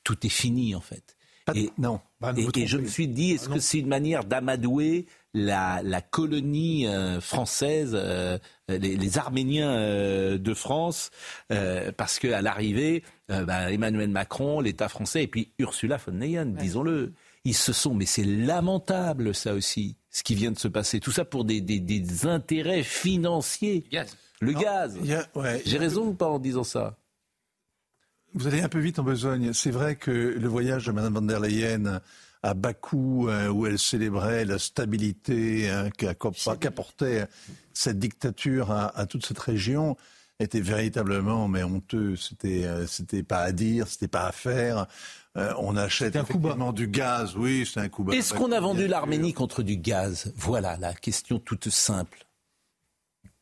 tout est fini en fait. Et, non. Bah, et, je me suis dit, est-ce que c'est une manière d'amadouer la, la colonie euh, française, euh, les, les Arméniens euh, de France, euh, parce qu'à l'arrivée, euh, bah, Emmanuel Macron, l'État français, et puis Ursula von der Leyen, disons-le, ils se sont, mais c'est lamentable ça aussi, ce qui vient de se passer. Tout ça pour des, des, des intérêts financiers. Gaz. Le Non, gaz. ouais, J'ai raison ou pas en disant ça? Vous allez un peu vite en besogne. C'est vrai que le voyage de Mme van der Leyen à Bakou, euh, où elle célébrait la stabilité hein, qu'a- qu'apportait cette dictature à, à toute cette région, était véritablement mais honteux. C'était euh, c'était pas à dire, c'était pas à faire. Euh, on achète effectivement du gaz, oui, c'est un coup bas. Est-ce qu'on a vendu l'Arménie contre du gaz? Voilà la question toute simple.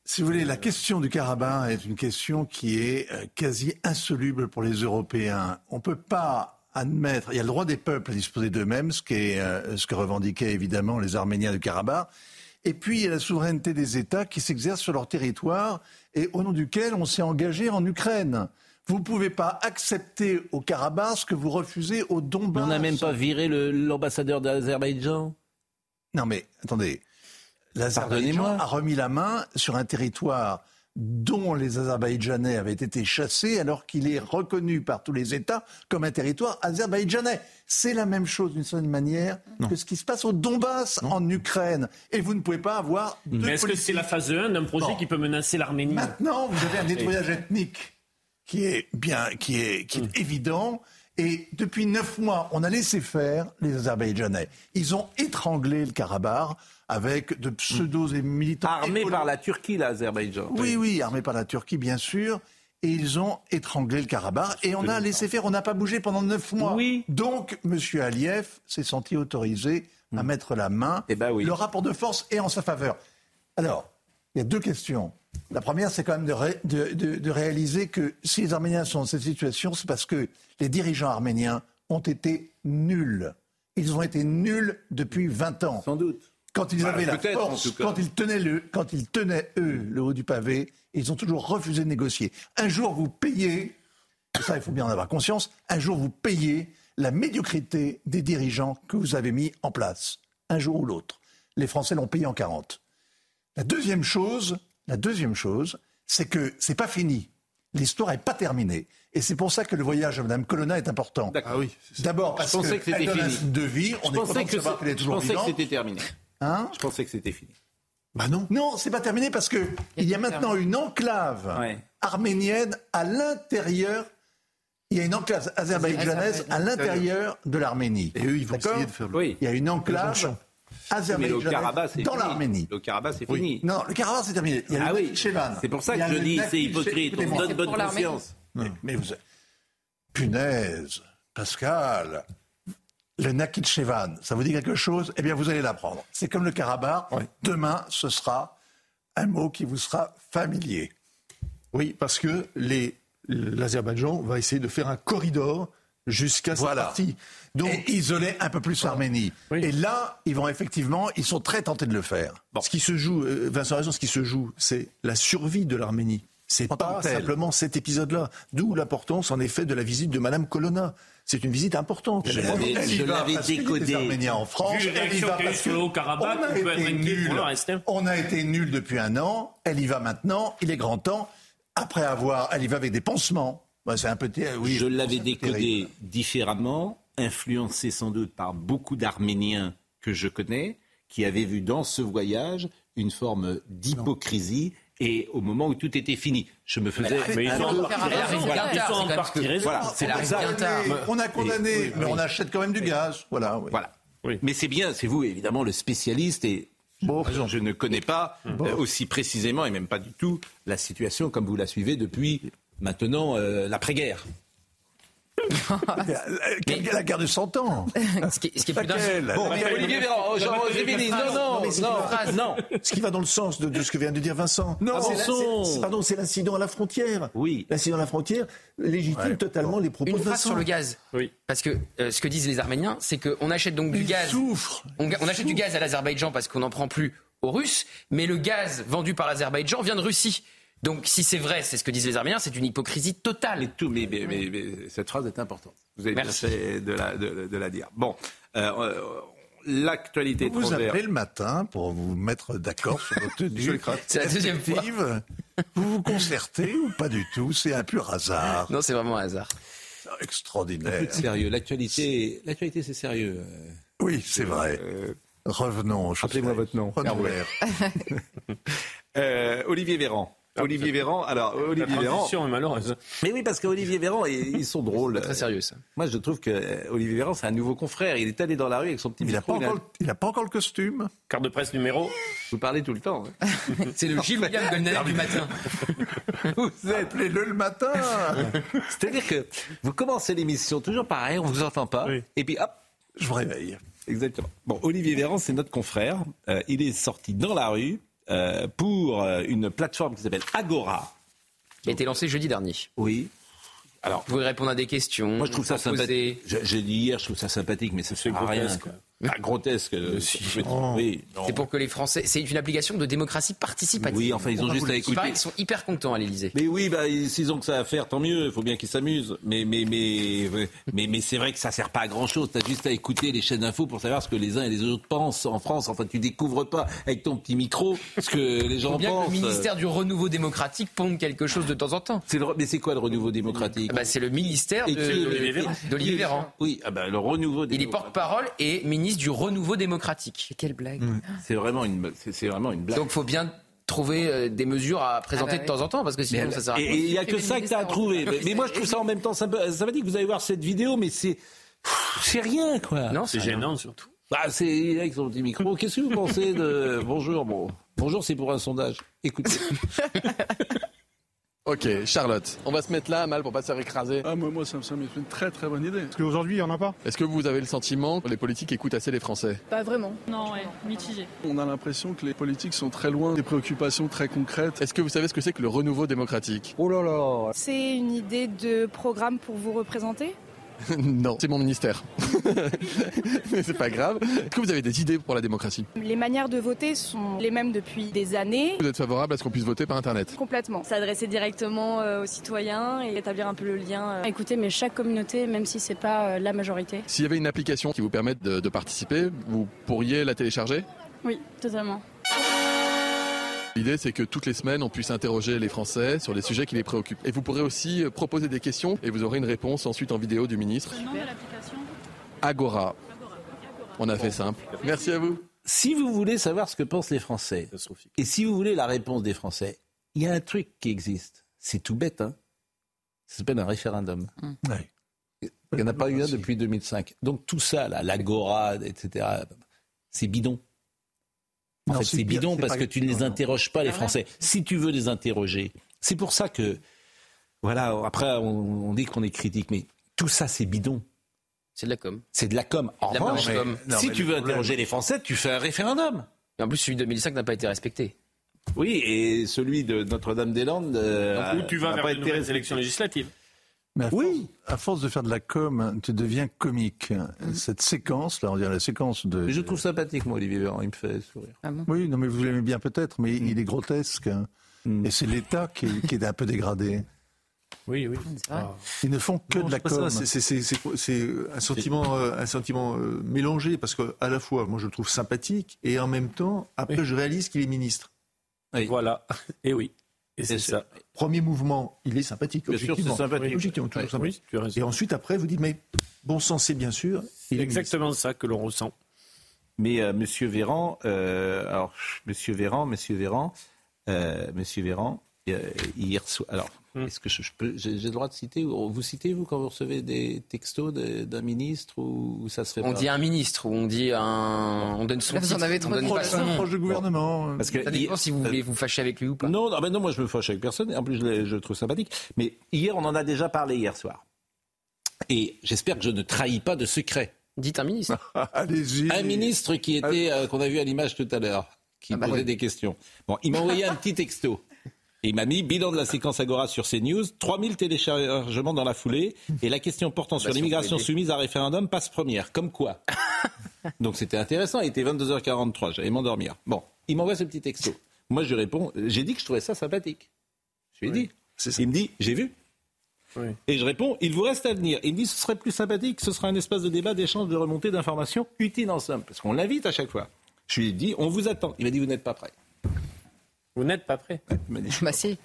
Si vous voulez, la question du Karabakh est une question qui est euh, quasi insoluble pour les Européens. On ne peut pas admettre, il y a le droit des peuples à disposer d'eux-mêmes, ce, qui est, euh, ce que revendiquaient évidemment les Arméniens du Karabakh. Et puis, il y a la souveraineté des États qui s'exercent sur leur territoire et au nom duquel on s'est engagé en Ukraine. Vous ne pouvez pas accepter au Karabakh ce que vous refusez au Mais Donbass. on n'a même pas viré l'ambassadeur d'Azerbaïdjan? Non mais attendez, l'Azerbaïdjan a remis la main sur un territoire dont les Azerbaïdjanais avaient été chassés alors qu'il est reconnu par tous les États comme un territoire azerbaïdjanais. C'est la même chose d'une certaine manière que ce qui se passe au Donbass en Ukraine. Et vous ne pouvez pas avoir deux Mais est-ce que c'est la phase 1 d'un projet Bon. qui peut menacer l'Arménie Maintenant, vous avez un nettoyage ethnique qui est bien, qui est, qui est Hum. évident. Et depuis neuf mois, on a laissé faire les Azerbaïdjanais. Ils ont étranglé le Karabakh avec de pseudos et militants. Armé écolos. par la Turquie, l'Azerbaïdjan. Oui, oui, armés par la Turquie, bien sûr. Et ils ont étranglé le Karabakh. Et on a laissé faire, on n'a pas bougé pendant neuf mois. Oui. Donc, M. Aliyev s'est senti autorisé à mettre la main. Eh ben oui. Le rapport de force est en sa faveur. Alors, il y a deux questions. La première, c'est quand même de, ré- de- de- de réaliser que si les Arméniens sont dans cette situation, c'est parce que les dirigeants arméniens ont été nuls. Ils ont été nuls depuis 20 ans. Sans doute. Quand ils Bah, avaient la force, quand ils tenaient le, quand ils tenaient eux le haut du pavé, ils ont toujours refusé de négocier. Un jour vous payez, et ça il faut bien en avoir conscience, un jour vous payez la médiocrité des dirigeants que vous avez mis en place, un jour ou l'autre. Les Français l'ont payé en 40. La deuxième chose, la deuxième chose, c'est que c'est pas fini. L'histoire n'est pas terminée. Et c'est pour ça que le voyage de Mme Colonna est important. Ah oui. D'abord Je parce qu'elle c'était donne un fini. signe de vie. On Je est de savoir qu'elle est je toujours pensais que c'était terminé. Hein Je pensais que c'était fini. Bah non. Non, c'est pas terminé parce que il y a maintenant une enclave Ouais. arménienne à l'intérieur. Il y a une enclave azerbaïdjanaise à l'intérieur de l'Arménie. Et eux, ils vont essayer de faire le. Oui. Il y a une enclave azerbaïdjanaise dans l'Arménie. Le Karabakh, c'est Oui. fini. Non, le Karabakh, c'est terminé. Il y a Ah le oui. C'est pour ça que je dis, c'est hypocrite. On donne bonne conscience. Mais, mais vous... Punaise, Pascal, le Nakhitchevan, ça vous dit quelque chose? Eh bien, vous allez l'apprendre. C'est comme le Karabakh. Demain, ce sera un mot qui vous sera familier. Oui, parce que l'Azerbaïdjan va essayer de faire un corridor jusqu'à cette Voilà. partie. Donc, Et isoler un peu plus l'Arménie. Et là, ils vont effectivement, ils sont très tentés de le faire. ce qui se joue, euh, Vincent raison, ce qui se joue, c'est la survie de l'Arménie. C'est pas simplement cet épisode-là. D'où l'importance, en effet, de la visite de Madame Colonna. C'est une visite importante. Je l'avais- décodé. Arméniens en France. Vu les elle y réactions va qu'il y a eu parce sur le que Haut-Karabakh, on a on peut être été inquiet pour nuls. le reste, hein. On a été nuls depuis un an. Elle y va maintenant. Il est grand temps. Après avoir, elle y va avec des pansements. Bah, c'est un petit, euh, oui. je l'avais peu décodé différemment, influencé sans doute par beaucoup d'Arméniens que je connais, qui avaient vu dans ce voyage une forme d'hypocrisie. Et au moment où tout était fini, je me faisais. Mais ils sont en partie. Voilà, c'est pour ça. On a condamné, mais on achète quand même du gaz. Voilà. Voilà. Mais c'est bien, c'est vous évidemment le spécialiste et Bon. je ne connais pas euh, aussi précisément et même pas du tout la situation comme vous la suivez depuis maintenant euh, l'après-guerre. Quelle- La guerre de 100 ans. [LAUGHS] Ce qui, ce qui est plus dingue. Bon, mais Olivier Véran, non, non, mais c'est non, une phrase. non. Ce qui va dans le sens de, de ce que vient de dire Vincent. Non, c'est Vincent. c'est- pardon, c'est l'incident à la frontière. Oui. L'incident à la frontière légitime totalement les propos Une de phrase Vincent. sur le gaz. Oui. Parce que euh, ce que disent les Arméniens, c'est qu'on achète donc du gaz. on achète du gaz à l'Azerbaïdjan parce qu'on n'en prend plus aux Russes, mais le gaz vendu par l'Azerbaïdjan vient de Russie. Donc si c'est vrai, c'est ce que disent les Arméniens, c'est une hypocrisie Mais, totale. tout, mais, mais- mais- mais cette phrase est importante. Vous avez bien fait de la, de, de la dire. Bon, euh, euh, l'actualité Vous vous étrangère. appelez le matin pour vous mettre d'accord sur votre [LAUGHS] tenue. C'est la deuxième fois. Vous vous concertez ou pas du tout? C'est un pur hasard. Non, c'est vraiment un hasard. Extraordinaire. de sérieux. L'actualité, l'actualité, c'est sérieux. Euh, Oui, c'est vrai. euh, Revenons. Rappelez-moi votre nom. [LAUGHS] Euh, Olivier Véran. Olivier Véran. Alors, La Olivier Véran. transition est malheureuse. Mais oui, parce qu'Olivier Véran, ils sont drôles. Très sérieux ça. Moi, je trouve que euh, Olivier Véran, c'est un nouveau confrère. Il est allé dans la rue avec son petit Il n'a micro. pas, il a- il pas encore le costume. Carte de presse numéro. Vous parlez tout le temps. hein. [LAUGHS] C'est le Gilles William Golnadel du matin. [LAUGHS] Vous êtes Appelez-le le matin. [LAUGHS] C'est-à-dire que vous commencez l'émission toujours pareil, on vous entend pas, Oui. et puis hop, Je vous réveille. exactement. Bon, Olivier Véran, c'est notre confrère. Euh, il est sorti dans la rue euh, pour euh, une plateforme qui s'appelle Agora. Qui a été lancé jeudi dernier. Oui. Alors, Vous pouvez répondre à des questions. moi je trouve ça sympathique. J'ai dit hier, je trouve ça sympathique, mais ça C'est sert à rien. quoi. Ah, grotesque. euh, je veux dire, oui. C'est pour que les Français. C'est une application de démocratie participative. Oui, enfin, ils ont juste à écouter. paraît qu'ils sont hyper contents à l'Élysée. Mais oui, bah, ils- s'ils ont que ça à faire, tant mieux. Il faut bien qu'ils s'amusent. Mais, mais, mais, mais, mais c'est vrai que ça sert pas à grand chose. T'as juste à écouter les chaînes d'infos pour savoir ce que les uns et les autres pensent en France. Enfin, tu découvres pas avec ton petit micro ce que [LAUGHS] les gens bien pensent. que le ministère du renouveau démocratique ponde quelque chose de temps en temps. C'est le re- mais c'est quoi le renouveau démocratique Ah bah, c'est le ministère d'Olivier Véran. Oui, ah bah, le renouveau Il est démocratique. porte-parole et ministre du renouveau démocratique. Quelle blague. C'est vraiment une, vraiment une blague. Donc, faut bien trouver euh, des mesures à présenter Ah bah de temps en temps parce que sinon Mais- ça sert à et rien. et il y a que ça que tu as trouvé. Mais, mais moi, je trouve ça en même temps sympa- sympathique. Vous allez voir cette vidéo, mais c'est, c'est rien, quoi. Non, C'est gênant surtout. Bah, c'est avec son petit micro. Qu'est-ce que vous pensez de bonjour bon bonjour c'est pour un sondage. Écoutez. [LAUGHS] Ok, Charlotte, on va se mettre là, mal, pour pas se faire écraser. Ah, moi, moi ça me semble être une très très bonne idée. Parce qu'aujourd'hui, il n'y en a pas. Est-ce que vous avez le sentiment que les politiques écoutent assez les Français? Pas vraiment. Non, ouais, mitigé. On a l'impression que les politiques sont très loin des préoccupations très concrètes. Est-ce que vous savez ce que c'est que le renouveau démocratique? Oh là là C'est une idée de programme pour vous représenter? [LAUGHS] Non, c'est mon ministère. [LAUGHS] Mais c'est pas grave. Est-ce que vous avez des idées pour la démocratie? Les manières de voter sont les mêmes depuis des années. Vous êtes favorable à ce qu'on puisse voter par Internet? Complètement. S'adresser directement euh, aux citoyens et établir un peu le lien. euh. Écoutez, mais chaque communauté, même si c'est pas euh, la majorité. S'il y avait une application qui vous permette de, de participer, vous pourriez la télécharger? Oui, totalement. L'idée, c'est que toutes les semaines, on puisse interroger les Français sur les sujets qui les préoccupent. Et vous pourrez aussi euh, proposer des questions et vous aurez une réponse ensuite en vidéo du ministre. Le nom de l'application? Agora. On a fait simple. Merci à vous. Si vous voulez savoir ce que pensent les Français, et si vous voulez la réponse des Français, il y a un truc qui existe. C'est tout bête, hein Ça s'appelle un référendum. Il n'y en a pas eu un depuis 2005. Donc tout ça, là, l'agora, etc., c'est bidon. En Non, fait, c'est bidon parce que tu ne les non, interroges pas, les Français. Si tu veux les interroger, c'est pour ça que, voilà, après, on, on dit qu'on est critique, mais tout ça, c'est bidon. C'est de la com. C'est de la com. En la revanche, si Non, tu veux problème- interroger les Français, tu fais un référendum. Et en plus, celui de 2005 n'a pas été respecté. Oui, et celui de Notre-Dame-des-Landes. euh, Ou tu vas vers pas les été nouvelles élections législatives. Mais à, force, à force de faire de la com, tu deviens comique. Cette séquence, là, on dirait la séquence de. Mais je trouve sympathique, moi, Olivier Véran, il me fait sourire. Oui, non, mais vous l'aimez bien peut-être, mais il est grotesque. hein. Et c'est l'État qui, est- qui est un peu dégradé. Oui, oui. Ils ne font que Non, de la com. c'est un sentiment, euh, un sentiment euh, mélangé parce que à la fois, moi, je le trouve sympathique et en même temps, après, je réalise qu'il est ministre. Voilà. Et oui. Et c'est ça. Premier mouvement, il est sympathique. Bien sûr, objectivement. c'est sympathique. Objectivement, toujours Oui, sympathique. oui, tu as raison. Et ensuite, après, vous dites, mais bon sens, c'est bien sûr. C'est exactement ça que l'on ressent. Mais euh, Monsieur Véran, euh, alors Monsieur Véran, Monsieur Véran, euh, Monsieur Véran, euh, hier soir. Alors, Hmm. est-ce que je, je peux, j'ai j'ai le droit de citer ou- Vous citez vous quand vous recevez des textos de- d'un ministre ou, ou ça se fait On pas dit un ministre ou on dit un. On donne son Là, vous en titre, avez on trop donne nom. Proche du gouvernement. Parce que Ça dépend hier- si vous voulez vous fâcher avec lui ou pas. Non, non, ben non, moi je me fâche avec personne. Et en plus, je, le trouve sympathique. Mais hier, on en a déjà parlé hier soir. Et j'espère que je ne trahis pas de secret. Dites un ministre. [LAUGHS] Allez-y. Un ministre qui était, euh, qu'on a vu à l'image tout à l'heure, qui bah posait oui. des questions. Bon, il m'a envoyé un petit texto. Et il m'a mis bilan de la séquence Agora sur CNews, 3000 téléchargements dans la foulée, et la question portant sur Bah, on l'immigration soumise à référendum passe première. Comme quoi [LAUGHS] Donc c'était intéressant, il était 22h43, j'allais m'endormir. Bon, il m'envoie ce petit texto. Moi je lui réponds, j'ai dit que je trouvais ça sympathique. Je lui ai dit. Il me dit, j'ai vu. Et je réponds, il vous reste à venir. Il me dit, ce serait plus sympathique, ce sera un espace de débat, d'échange, de remontée d'informations utiles en somme. Parce qu'on l'invite à chaque fois. Je lui ai dit, on vous attend. Il m'a dit, vous n'êtes pas prêt. Vous n'êtes pas prêt Bah si.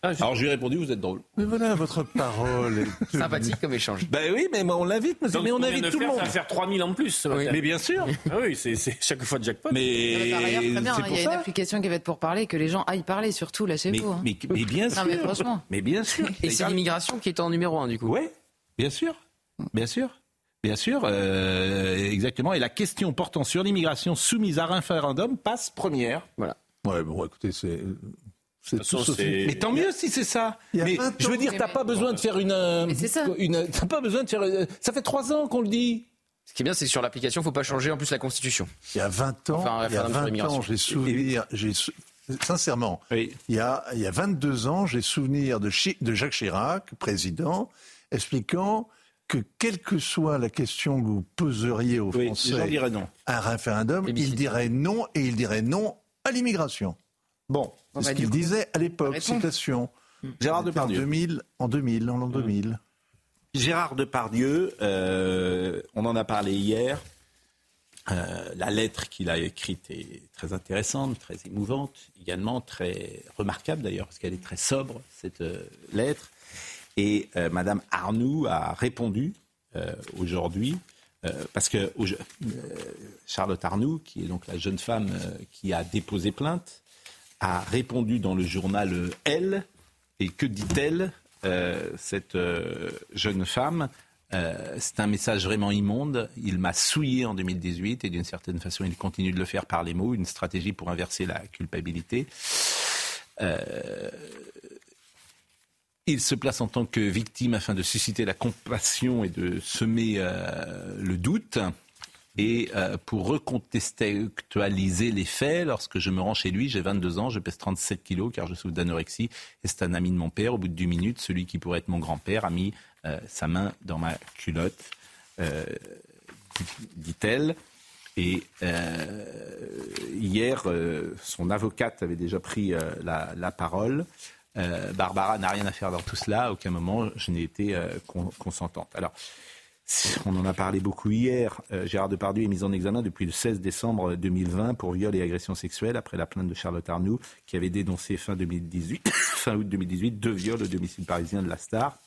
Alors je lui ai répondu, vous êtes drôle. Mais voilà, votre parole. est- [LAUGHS] Sympathique comme échange. Ben oui, mais on l'invite, monsieur. Donc, mais on invite tout le monde. Ça va faire 3000 en plus. Mais bien sûr. Ah oui, c'est chaque fois de jackpot. Mais, Par ailleurs, très bien, c'est hein, il y a une application qui va être pour parler, que les gens aillent parler, surtout, lâchez-vous. hein. Mais, mais bien Non, sûr. mais franchement. Mais bien sûr. Et c'est l'immigration qui est en numéro un du coup. Oui, bien sûr. Bien sûr. Bien sûr, euh, exactement. Et la question portant sur l'immigration soumise à référendum passe première. Voilà. Ouais, bon, écoutez, c'est. Façon, c'est- Mais tant mieux si c'est ça. Il Mais 20 je veux dire, t'as pas besoin de faire une. euh, Mais c'est ça. une t'as pas besoin de faire. euh, Ça fait trois ans qu'on le dit. Ce qui est bien, c'est que sur l'application, faut pas changer en plus la constitution. Il y a 20 ans, Enfin, il y a référendum sur 20 l'immigration. ans, j'ai souvenir, j'ai sou- sincèrement, Oui. il y a, il y a 22 ans, j'ai souvenir de, de Jacques Chirac, président, expliquant que quelle que soit la question que vous poseriez aux Oui, Français non. à un référendum, il dirait non et il dirait non à l'immigration. Bon, C'est ce qu'il disait à l'époque, citation. Gérard En Depardieu. 2000, en 2000, en l'an 2000. Gérard Depardieu, euh, on en a parlé hier. Euh, la lettre qu'il a écrite est très intéressante, très émouvante, également très remarquable d'ailleurs, parce qu'elle est très sobre, cette euh, lettre. Et euh, Madame Arnoux a répondu aujourd'hui, euh, parce que euh, Charlotte Arnoux, qui est donc la jeune femme euh, qui a déposé plainte, a répondu dans le journal Elle. Et que dit-elle, cette jeune femme C'est un message vraiment immonde. Il m'a souillé en 2018 et d'une certaine façon, il continue de le faire par les mots. Une stratégie pour inverser la culpabilité. Il se place en tant que victime afin de susciter la compassion et de semer euh, le doute. Et euh, pour recontextualiser les faits, lorsque je me rends chez lui, j'ai 22 ans, je pèse 37 kilos car je souffre d'anorexie et c'est un ami de mon père. Au bout de 10 minutes, celui qui pourrait être mon grand-père a mis euh, sa main dans ma culotte, dit-elle. Et hier, son avocate avait déjà pris la, parole. Barbara n'a rien à faire dans tout cela. À aucun moment, je n'ai été consentante. Alors, on en a parlé beaucoup hier. Euh, Gérard Depardieu est mis en examen depuis le 16 décembre 2020 pour viol et agression sexuelle après la plainte de Charlotte Arnoux qui avait dénoncé fin 2018, [COUGHS] fin août 2018, deux viols au domicile parisien de la star.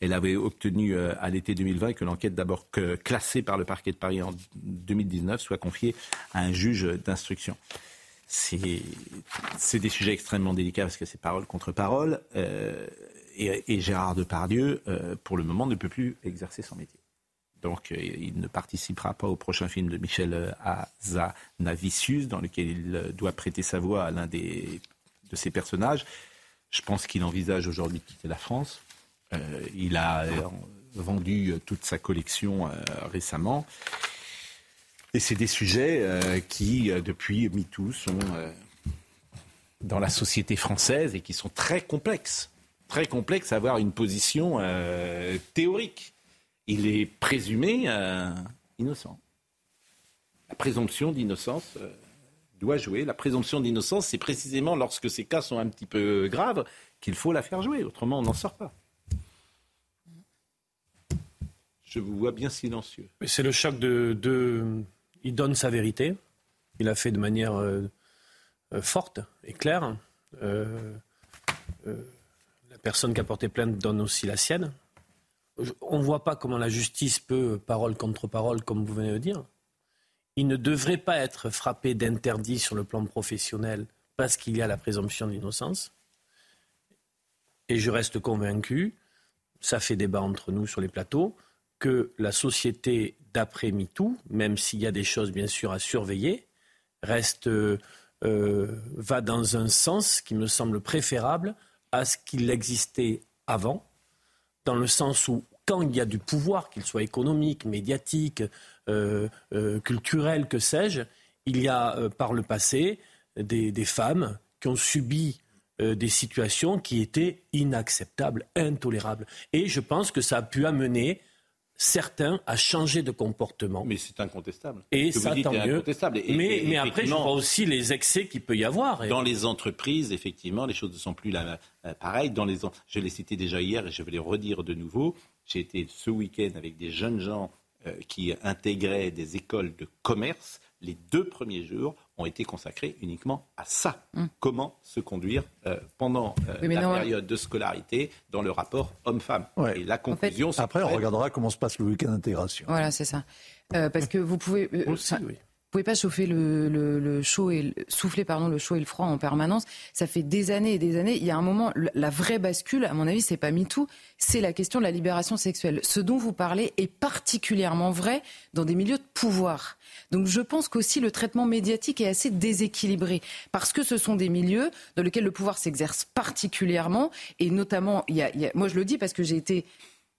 Elle avait obtenu euh, à l'été 2020 que l'enquête d'abord classée par le parquet de Paris en 2019 soit confiée à un juge d'instruction. C'est des sujets extrêmement délicats parce que c'est parole contre parole. Euh, et, Gérard Depardieu, euh, pour le moment, ne peut plus exercer son métier. Donc, euh, il ne participera pas au prochain film de Michel Azanavicius, dans lequel il doit prêter sa voix à l'un de ses personnages. Je pense qu'il envisage aujourd'hui de quitter la France. il a vendu toute sa collection récemment. Et c'est des sujets qui, depuis MeToo, sont dans la société française et qui sont très complexes très complexe avoir une position euh, théorique. Il est présumé euh, innocent. La présomption d'innocence euh, doit jouer. La présomption d'innocence, c'est précisément lorsque ces cas sont un petit peu graves qu'il faut la faire jouer. Autrement, on n'en sort pas. Je vous vois bien silencieux. C'est le choc de, Il donne sa vérité. Il a fait de manière forte et claire personne qui a porté plainte donne aussi la sienne. On ne voit pas comment la justice peut, parole contre parole, comme vous venez de dire. Il ne devrait pas être frappé d'interdit sur le plan professionnel parce qu'il y a la présomption d'innocence. Et je reste convaincu, ça fait débat entre nous sur les plateaux, que la société d'après MeToo, même s'il y a des choses bien sûr à surveiller, reste, euh, va dans un sens qui me semble préférable à ce qu'il existait avant, dans le sens où quand il y a du pouvoir, qu'il soit économique, médiatique, euh, euh, culturel, que sais-je, il y a euh, par le passé des, femmes qui ont subi des situations qui étaient inacceptables, intolérables. Et je pense que ça a pu amener certains à changer de comportement. Mais c'est incontestable. Et ça, tant mieux. mais, mais après, je vois aussi les excès qu'il peut y avoir. Dans les entreprises, effectivement, les choses ne sont plus la, pareilles. Dans les, je l'ai cité déjà hier et je vais les redire de nouveau. J'ai été ce week-end avec des jeunes gens euh, qui intégraient des écoles de commerce. Les deux premiers jours ont été consacrés uniquement à ça. Hum. Comment se conduire euh, pendant la période de scolarité dans le rapport homme-femme. Et la conclusion, Après, on regardera comment se passe le week-end d'intégration. Voilà, c'est ça. parce que vous pouvez. Aussi, oui. Vous pouvez pas chauffer le, le, chaud et souffler pardon le chaud et le froid en permanence. Ça fait des années et des années. Il y a un moment, la vraie bascule, à mon avis, c'est pas MeToo, c'est la question de la libération sexuelle. Ce dont vous parlez est particulièrement vrai dans des milieux de pouvoir. Donc je pense qu'aussi le traitement médiatique est assez déséquilibré parce que ce sont des milieux dans lesquels le pouvoir s'exerce particulièrement et notamment, il y a, moi je le dis parce que j'ai été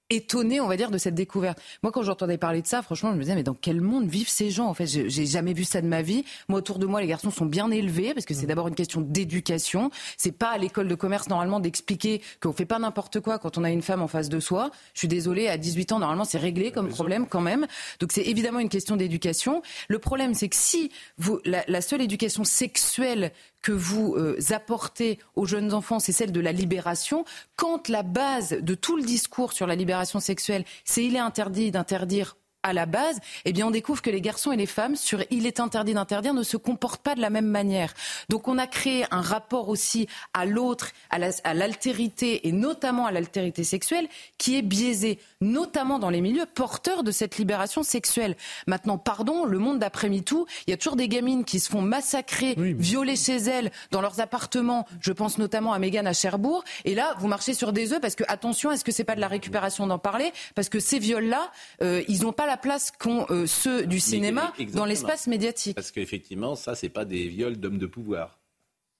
étonné, on va dire, de cette découverte. Moi, quand j'entendais parler de ça, franchement, je me disais, mais dans quel monde vivent ces gens En fait, j'ai jamais vu ça de ma vie. Moi, autour de moi, les garçons sont bien élevés parce que c'est mmh. d'abord une question d'éducation. C'est pas à l'école de commerce normalement d'expliquer qu'on fait pas n'importe quoi quand on a une femme en face de soi. Je suis désolée, à 18 ans, normalement, c'est réglé comme problème quand même. Donc, c'est évidemment une question d'éducation. Le problème, c'est que si vous, la, la seule éducation sexuelle que vous euh, apportez aux jeunes enfants, c'est celle de la libération. Quand la base de tout le discours sur la libération sexuelle, c'est il est interdit d'interdire à la base, eh bien, on découvre que les garçons et les femmes, sur il est interdit d'interdire, ne se comportent pas de la même manière. Donc, on a créé un rapport aussi à l'autre, à l'altérité et notamment à l'altérité sexuelle, qui est biaisé, notamment dans les milieux porteurs de cette libération sexuelle. Maintenant, pardon, le monde d'après MeToo, il y a toujours des gamines qui se font massacrer, violer chez elles, dans leurs appartements. Je pense notamment à Mégane à Cherbourg. Et là, vous marchez sur des œufs parce que, attention, est-ce que c'est pas de la récupération d'en parler? Parce que ces viols-là, euh, ils n'ont pas la place qu'ont euh, ceux du cinéma dans l'espace médiatique. Parce qu'effectivement, ça, c'est pas des viols d'hommes de pouvoir.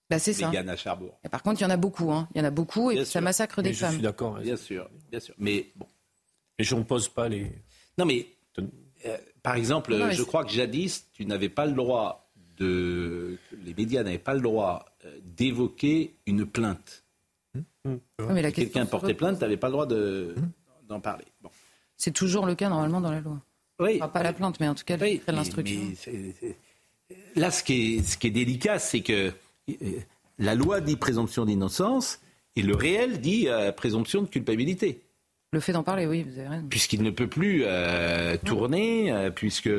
Bah, c'est ça. à Charbourg. Et par contre, il y en a beaucoup. Hein. Il y en a beaucoup et ça massacre des femmes. Je suis d'accord. Bien sûr, bien sûr. Mais bon. Et je ne pose pas les. Non, mais euh, par exemple, Non, mais je crois que jadis, tu n'avais pas le droit de. Les médias n'avaient pas le droit euh, d'évoquer une plainte. mais la Si quelqu'un portait plainte, tu n'avais pas le droit de- d'en parler. Bon. C'est toujours le cas normalement dans la loi. Oui. Enfin, pas la plainte, mais en tout cas, le Oui, l'instruction. Là, ce qui est, ce qui est délicat, c'est que euh, la loi dit présomption d'innocence et le réel dit euh, présomption de culpabilité. Le fait d'en parler, oui, vous avez raison. Puisqu'il ne peut plus euh, tourner, euh, puisque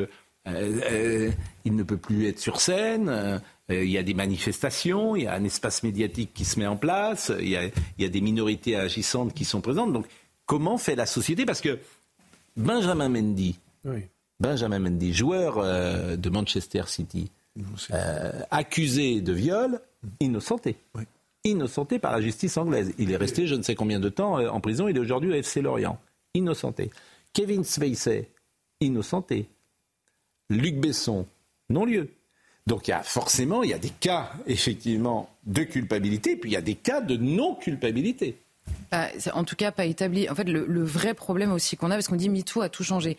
il ne peut plus être sur scène. il y a des manifestations, il y a un espace médiatique qui se met en place, il y a, il y a des minorités agissantes qui sont présentes. Donc, comment fait la société? Parce que Benjamin Mendy, Benjamin Mendy, joueur euh, de Manchester City, euh, accusé de viol, innocenté. Innocenté par la justice anglaise. Il est resté je ne sais combien de temps euh, en prison. Il est aujourd'hui au FC Lorient. Innocenté. Kevin Spacey, innocenté. Luc Besson, non-lieu. Donc il y a forcément, il y a des cas effectivement de culpabilité, puis il y a des cas de non-culpabilité. En tout cas pas établi. En fait, le, vrai problème aussi qu'on a, parce qu'on dit MeToo a tout changé.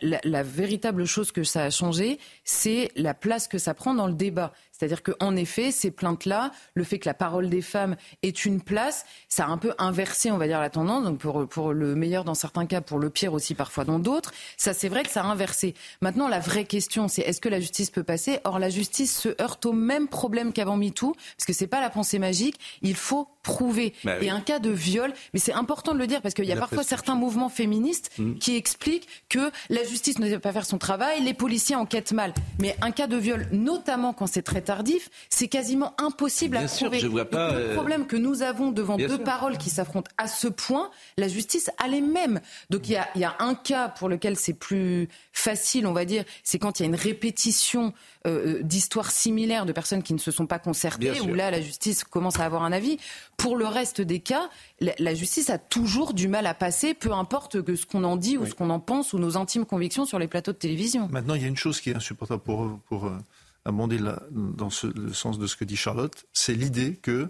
La, véritable chose que ça a changé, c'est la place que ça prend dans le débat. C'est-à-dire qu'en effet, ces plaintes-là, le fait que la parole des femmes est une place, ça a un peu inversé, on va dire, la tendance. Donc pour, pour le meilleur dans certains cas, pour le pire aussi parfois dans d'autres. Ça, c'est vrai que ça a inversé. Maintenant, la vraie question, c'est est-ce que la justice peut passer? Or, la justice se heurte au même problème qu'avant MeToo, parce que c'est pas la pensée magique. Il faut prouver. Bah oui. Et un cas de viol, mais c'est important de le dire parce qu'il y a parfois certains mouvements féministes Mm. qui expliquent que la justice ne doit pas faire son travail, les policiers enquêtent mal. Mais un cas de viol, notamment quand c'est très tardif, c'est quasiment impossible Bien à sûr, prouver. je vois Donc, pas, le euh, problème que nous avons devant Bien deux sûr. paroles qui s'affrontent à ce point, la justice a les mêmes. Donc il y a, il y a un cas pour lequel c'est plus facile, on va dire, c'est quand il y a une répétition euh, d'histoires similaires de personnes qui ne se sont pas concertées, où là la justice commence à avoir un avis. Pour le reste des cas, la, la justice a toujours du mal à passer, peu importe que ce qu'on en dit ou ce qu'on en pense ou nos intimes convictions sur les plateaux de télévision. Maintenant, il y a une chose qui est insupportable pour, pour euh, abonder la- dans ce- le sens de ce que dit Charlotte, c'est l'idée que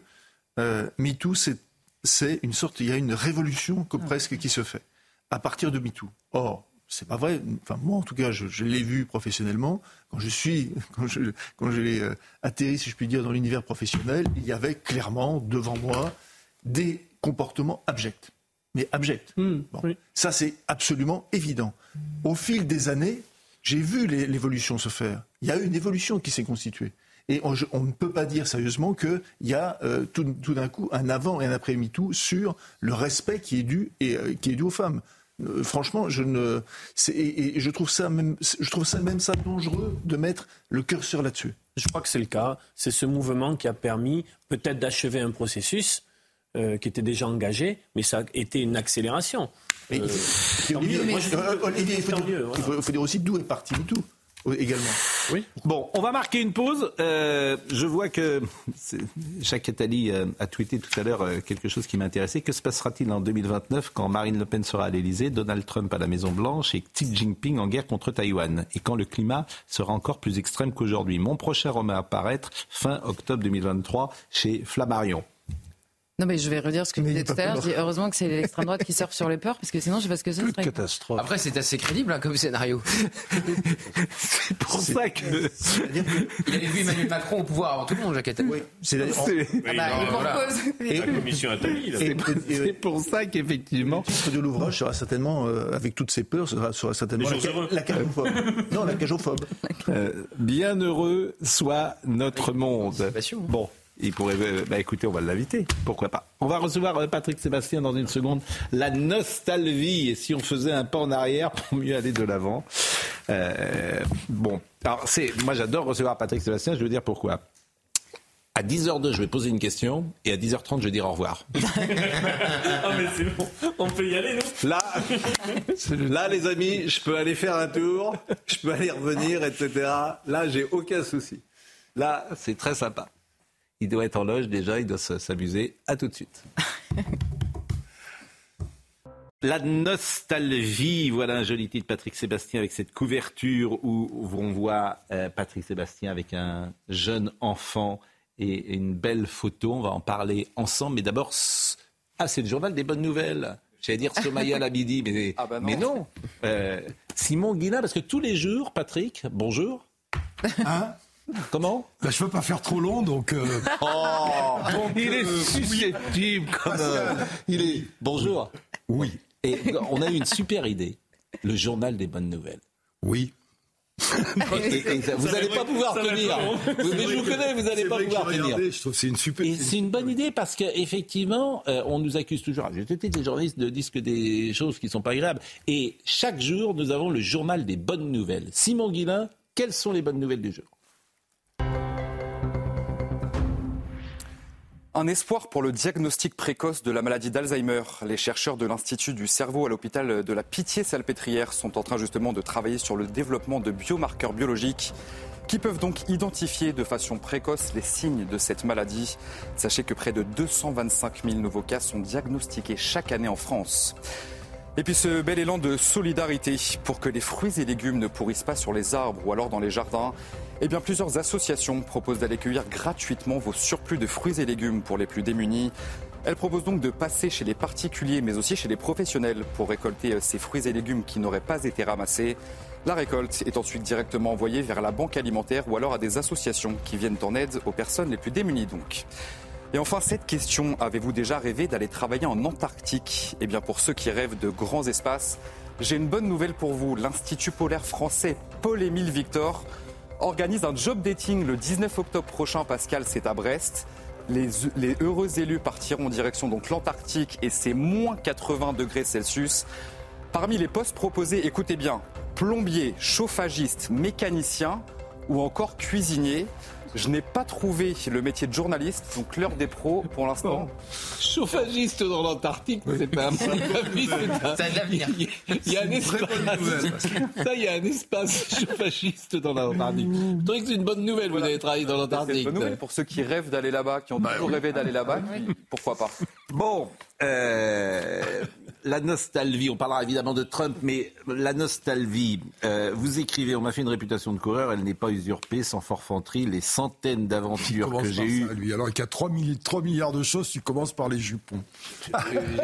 euh, MeToo, c'est, c'est une sorte, il y a une révolution que presque qui se fait à partir de MeToo. Or, c'est pas vrai. Enfin, moi, en tout cas, je, je l'ai vu professionnellement. Quand je suis, [LAUGHS] quand je, quand j'ai euh, atterri, si je puis dire, dans l'univers professionnel, il y avait clairement devant moi des comportements abjects. Mais abjects. Bon. Ça, c'est absolument évident. Au fil des années, j'ai vu l'évolution se faire. Il y a eu une évolution qui s'est constituée. Et on, ne peut pas dire sérieusement qu'il y a euh, tout, tout d'un coup un avant et un après MeToo sur le respect qui est dû, et, euh, qui est dû aux femmes. Euh, franchement, je ne, et, et je trouve ça même, je trouve ça même ça dangereux de mettre le curseur là-dessus. Je crois que c'est le cas. C'est ce mouvement qui a permis peut-être d'achever un processus euh, qui était déjà engagé, mais ça a été une accélération. Il faut dire- aussi d'où est parti MeToo euh, également. Bon, on va marquer une pause. Euh, je vois que Jacques Attali euh, a tweeté tout à l'heure euh, quelque chose qui m'intéressait. Que se passera-t-il en 2029 quand Marine Le Pen sera à l'Elysée, Donald Trump à la Maison-Blanche et Xi Jinping en guerre contre Taïwan? Et quand le climat sera encore plus extrême qu'aujourd'hui? Mon prochain roman à fin octobre 2023 chez Flammarion. Non, mais je vais redire ce que je disais tout à l'heure. heureusement que c'est l'extrême droite qui surfe sur les peurs, parce que sinon, je sais pas ce que ce serait. catastrophe. Après, c'est assez crédible hein, comme scénario. [LAUGHS] c'est pour ça [LAUGHS] que. Il avait vu Emmanuel Macron au pouvoir avant tout le monde, Jacques Attali. Oui, c'est Ah bah, et pour cause. La commission Attali, là. C'est pour ça qu'effectivement. Le titre de l'ouvrage sera certainement, euh, avec toutes ces peurs, sera, sera certainement la, la cagophobe. non, la cagophobe. Euh, bien heureux soit notre monde. Bon, il pourrait. euh, bah écoutez, on va l'inviter. Pourquoi pas? On va recevoir euh, Patrick Sébastien dans une seconde. La nostalgie. Et si on faisait un pas en arrière pour mieux aller de l'avant Euh, Bon, alors c'est. Moi, j'adore recevoir Patrick Sébastien. Je veux dire pourquoi. À 10h02, je vais poser une question et à 10h30, je vais dire au revoir. [LAUGHS] Ah, mais c'est bon. On peut y aller, nous Là, là, les amis, je peux aller faire un tour, je peux aller revenir, etc. Là, j'ai aucun souci. Là, c'est très sympa. Il doit être en loge déjà, il doit s'amuser. À tout de suite. [LAUGHS] La nostalgie, voilà un joli titre, Patrick Sébastien, avec cette couverture où on voit euh, Patrick Sébastien avec un jeune enfant et une belle photo. On va en parler ensemble. Mais d'abord, ah, c'est le journal des bonnes nouvelles. J'allais dire Somaya [LAUGHS] mais, Ah bah non. mais non. Euh, Simon Guillain, parce que tous les jours, Patrick, bonjour. Hein? Comment? Bah, Je veux pas faire trop long, donc. euh, [LAUGHS] Oh, donc, il est euh, susceptible comme. euh, il est. Bonjour. Oui. Et on a eu une super idée. Le journal des bonnes nouvelles. Oui. Et- et ça- vous n'allez pas pouvoir tenir. Mais je vous que- connais, vous n'allez pas pouvoir tenir. Je trouve que c'est une super. Et c'est une bonne idée parce qu'effectivement, on nous accuse toujours, j'ai été des journalistes de disent que des choses qui ne sont pas agréables. Et chaque jour, nous avons le journal des bonnes nouvelles. Simon Guillain, quelles sont les bonnes nouvelles du jour? Un espoir pour le diagnostic précoce de la maladie d'Alzheimer. Les chercheurs de l'Institut du cerveau à l'hôpital de la Pitié-Salpêtrière sont en train justement de travailler sur le développement de biomarqueurs biologiques qui peuvent donc identifier de façon précoce les signes de cette maladie. Sachez que près de 225 000 nouveaux cas sont diagnostiqués chaque année en France. Et puis ce bel élan de solidarité pour que les fruits et légumes ne pourrissent pas sur les arbres ou alors dans les jardins. Eh bien, plusieurs associations proposent d'aller cueillir gratuitement vos surplus de fruits et légumes pour les plus démunis. Elles proposent donc de passer chez les particuliers mais aussi chez les professionnels pour récolter euh, ces fruits et légumes qui n'auraient pas été ramassés. La récolte est ensuite directement envoyée vers la banque alimentaire ou alors à des associations qui viennent en aide aux personnes les plus démunies donc. Et enfin, cette question, avez-vous déjà rêvé d'aller travailler en Antarctique? Eh bien, pour ceux qui rêvent de grands espaces, j'ai une bonne nouvelle pour vous. L'Institut polaire français Paul-Émile Victor organise un job dating le 19 octobre prochain. Pascal, c'est à Brest. Les, les heureux élus partiront en direction donc l'Antarctique et c'est moins 80 degrés Celsius. Parmi les postes proposés, écoutez bien, plombier, chauffagiste, mécanicien ou encore cuisinier. Je n'ai pas trouvé le métier de journaliste, donc l'heure des pros pour l'instant. Chauffagiste dans l'Antarctique, c'est pas un Ça a de l'avenir. Il y a un espace. Ça, il y a un espace [LAUGHS] chauffagiste dans l'Antarctique. Je trouvais que c'est une bonne nouvelle, vous avez travaillé dans C'est une l'Antarctique. bonne nouvelle pour ceux qui rêvent d'aller là-bas, qui ont toujours rêvé d'aller là-bas. Pourquoi pas? Bon, euh, la nostalgie, on parlera évidemment de Trump, mais la nostalgie, euh, vous écrivez, on m'a fait une réputation de coureur, elle n'est pas usurpée, sans forfanterie, les centaines d'aventures que j'ai eues. lui. Alors qu'il y a 3, milli- 3 milliards de choses, tu commences par les jupons.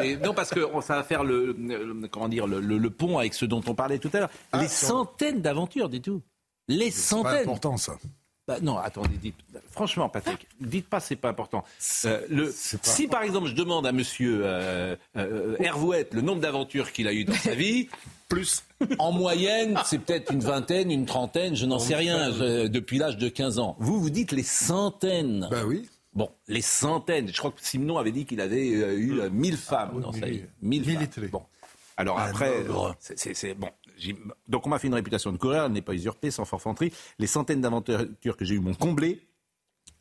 Et non, parce que ça va faire le, le- comment dire, le, le- le pont avec ce dont on parlait tout à l'heure. les centaines d'aventures, dis tout. Les C'est centaines. important, ça. Bah, non, attendez, dites, franchement, Patrick, dites pas c'est pas important. Euh, le, si par exemple je demande à Monsieur euh, euh, Hervouette le nombre d'aventures qu'il a eu dans sa vie, [LAUGHS] plus en moyenne, c'est peut-être une vingtaine, une trentaine, je n'en sais rien, je- depuis l'âge de 15 ans. Vous vous dites les centaines. Ben oui. Bon, les centaines. Je crois que Simon avait dit qu'il avait euh, eu euh, 1000 femmes dans sa vie. 1000 femmes. Bon. Alors après, euh, c'est- bon. Donc on m'a fait une réputation de coureur, elle n'est pas usurpée, sans forfanterie. Les centaines d'aventures que j'ai eues m'ont comblé.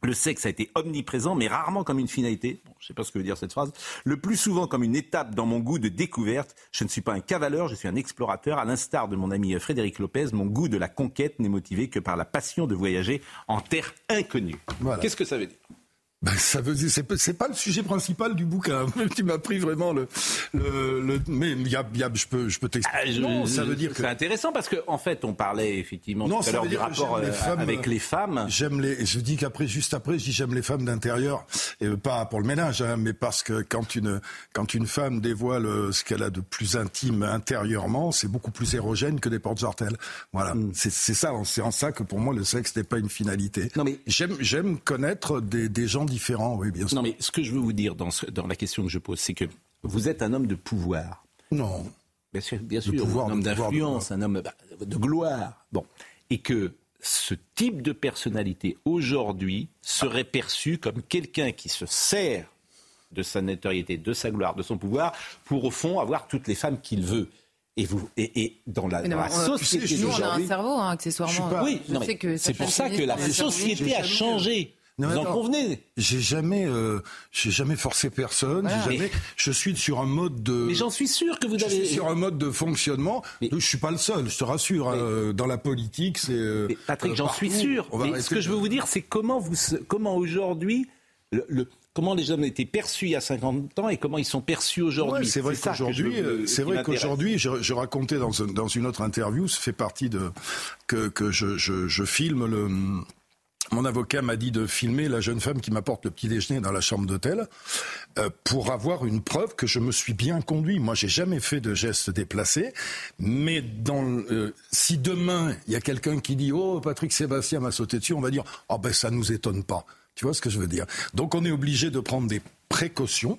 Le sexe a été omniprésent, mais rarement comme une finalité. Bon, je ne sais pas ce que veut dire cette phrase. Le plus souvent comme une étape dans mon goût de découverte. Je ne suis pas un cavaleur, je suis un explorateur. À l'instar de mon ami Frédéric Lopez, mon goût de la conquête n'est motivé que par la passion de voyager en terre inconnue. Voilà. Qu'est-ce que ça veut dire? Ben, ça veut dire, c'est, pas- c'est pas le sujet principal du bouquin. [LAUGHS] tu m'as pris vraiment le, le, le- mais y a, y a- je peux, je peux t'expliquer. Ah, non, ça veut dire que c'est intéressant parce qu'en en fait, on parlait effectivement Non, tout à l'heure du que rapport les euh, femmes, avec les femmes. J'aime les. Je dis qu'après, juste après, je dis j'aime les femmes d'intérieur, et pas pour le ménage, hein, mais parce que quand une quand une femme dévoile euh, ce qu'elle a de plus intime intérieurement, c'est beaucoup plus érogène que des portes jartelles. Voilà, Mm. c'est c'est ça. C'est en ça que pour moi le sexe n'est pas une finalité. Non mais j'aime j'aime connaître des, des gens différents. Oui, bien sûr. Non, mais ce que je veux vous dire dans, ce- dans la question que je pose, c'est que vous êtes un homme de pouvoir. Non. Bien sûr, bien sûr, pouvoir, un homme d'influence, un homme bah, de gloire. Bon, et que ce type de personnalité aujourd'hui serait perçu comme quelqu'un qui se sert de sa notoriété, de sa gloire, de son pouvoir, pour au fond avoir toutes les femmes qu'il veut. Et, vous, et, et dans la, dans société nous, on a un cerveau, hein, accessoirement. Oui, mais que c'est pour ça que la société a changé. Non, Vous mais en convenez J'ai jamais, euh, j'ai jamais forcé personne. Jamais- Mais- je suis sur un mode de. Mais j'en suis sûr que vous je avez- suis sur un mode de fonctionnement. Je suis pas le seul. Je te rassure. hein, euh, dans la politique, c'est. euh, Patrick, j'en suis sûr. Mais ce que je veux vous dire, c'est comment, vous, comment aujourd'hui, le, le- comment les hommes étaient perçus il y a 50 ans et comment ils sont perçus aujourd'hui. Ouais, c'est vrai qu'aujourd'hui, c'est vrai qu'aujourd'hui, je, je racontais dans, un- dans une autre interview, ça fait partie de que, que je, je, je filme le mon avocat m'a dit de filmer la jeune femme qui m'apporte le petit déjeuner dans la chambre d'hôtel euh, pour avoir une preuve que je me suis bien conduit. Moi, j'ai jamais fait de gestes déplacés, mais dans, euh, si demain il y a quelqu'un qui dit oh Patrick Sébastien m'a sauté dessus, on va dire oh ben ça nous étonne pas. Tu vois ce que je veux dire? Donc on est obligé de prendre des précautions.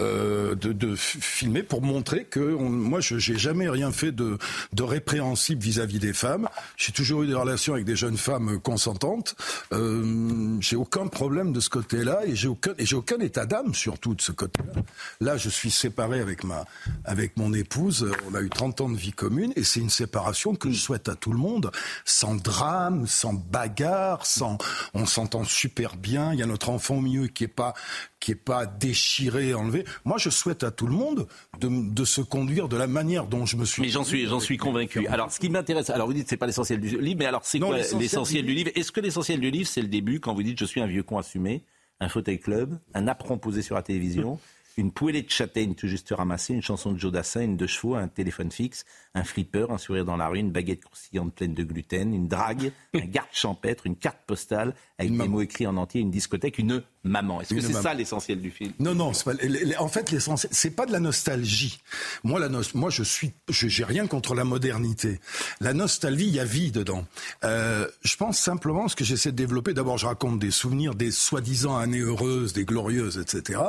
Euh, de, de, filmer pour montrer que moi je j'ai jamais rien fait de, de répréhensible vis-à-vis des femmes. J'ai toujours eu des relations avec des jeunes femmes consentantes. Euh, j'ai aucun problème de ce côté-là et j'ai aucun et j'ai aucun état d'âme surtout de ce côté-là. Là, je suis séparé avec ma avec mon épouse. On a eu 30 ans de vie commune et c'est une séparation que je souhaite à tout le monde, sans drame, sans bagarre, sans on s'entend super bien. Il y a notre enfant au milieu qui est pas qui est pas déchiré, enlevé. Moi, je souhaite à tout le monde de, de se conduire de la manière dont je me suis. Mais j'en suis, j'en suis convaincu. Alors, ce qui m'intéresse, alors vous dites c'est pas l'essentiel du livre, mais alors c'est quoi l'essentiel du livre? Est-ce que l'essentiel du livre c'est le début quand vous dites je suis un vieux con assumé, un fauteuil club, un apron posé sur la télévision, [LAUGHS] une poêlée de châtaigne tout juste ramassée, une chanson de Joe Dassin, une de chevaux, un téléphone fixe, un flipper, un sourire dans la rue, une baguette croustillante pleine de gluten, une drague, [LAUGHS] un garde champêtre, une carte postale avec des mots écrits en entier, une discothèque, une maman. Est-ce que c'est ça l'essentiel du film? Non, non. Pas, en fait, l'essentiel, c'est pas de la nostalgie. Moi, la moi, je suis, j'ai rien contre la modernité. La nostalgie, il y a vie dedans. Euh, je pense simplement ce que j'essaie de développer. D'abord, je raconte des souvenirs des soi-disant années heureuses, des glorieuses, etc.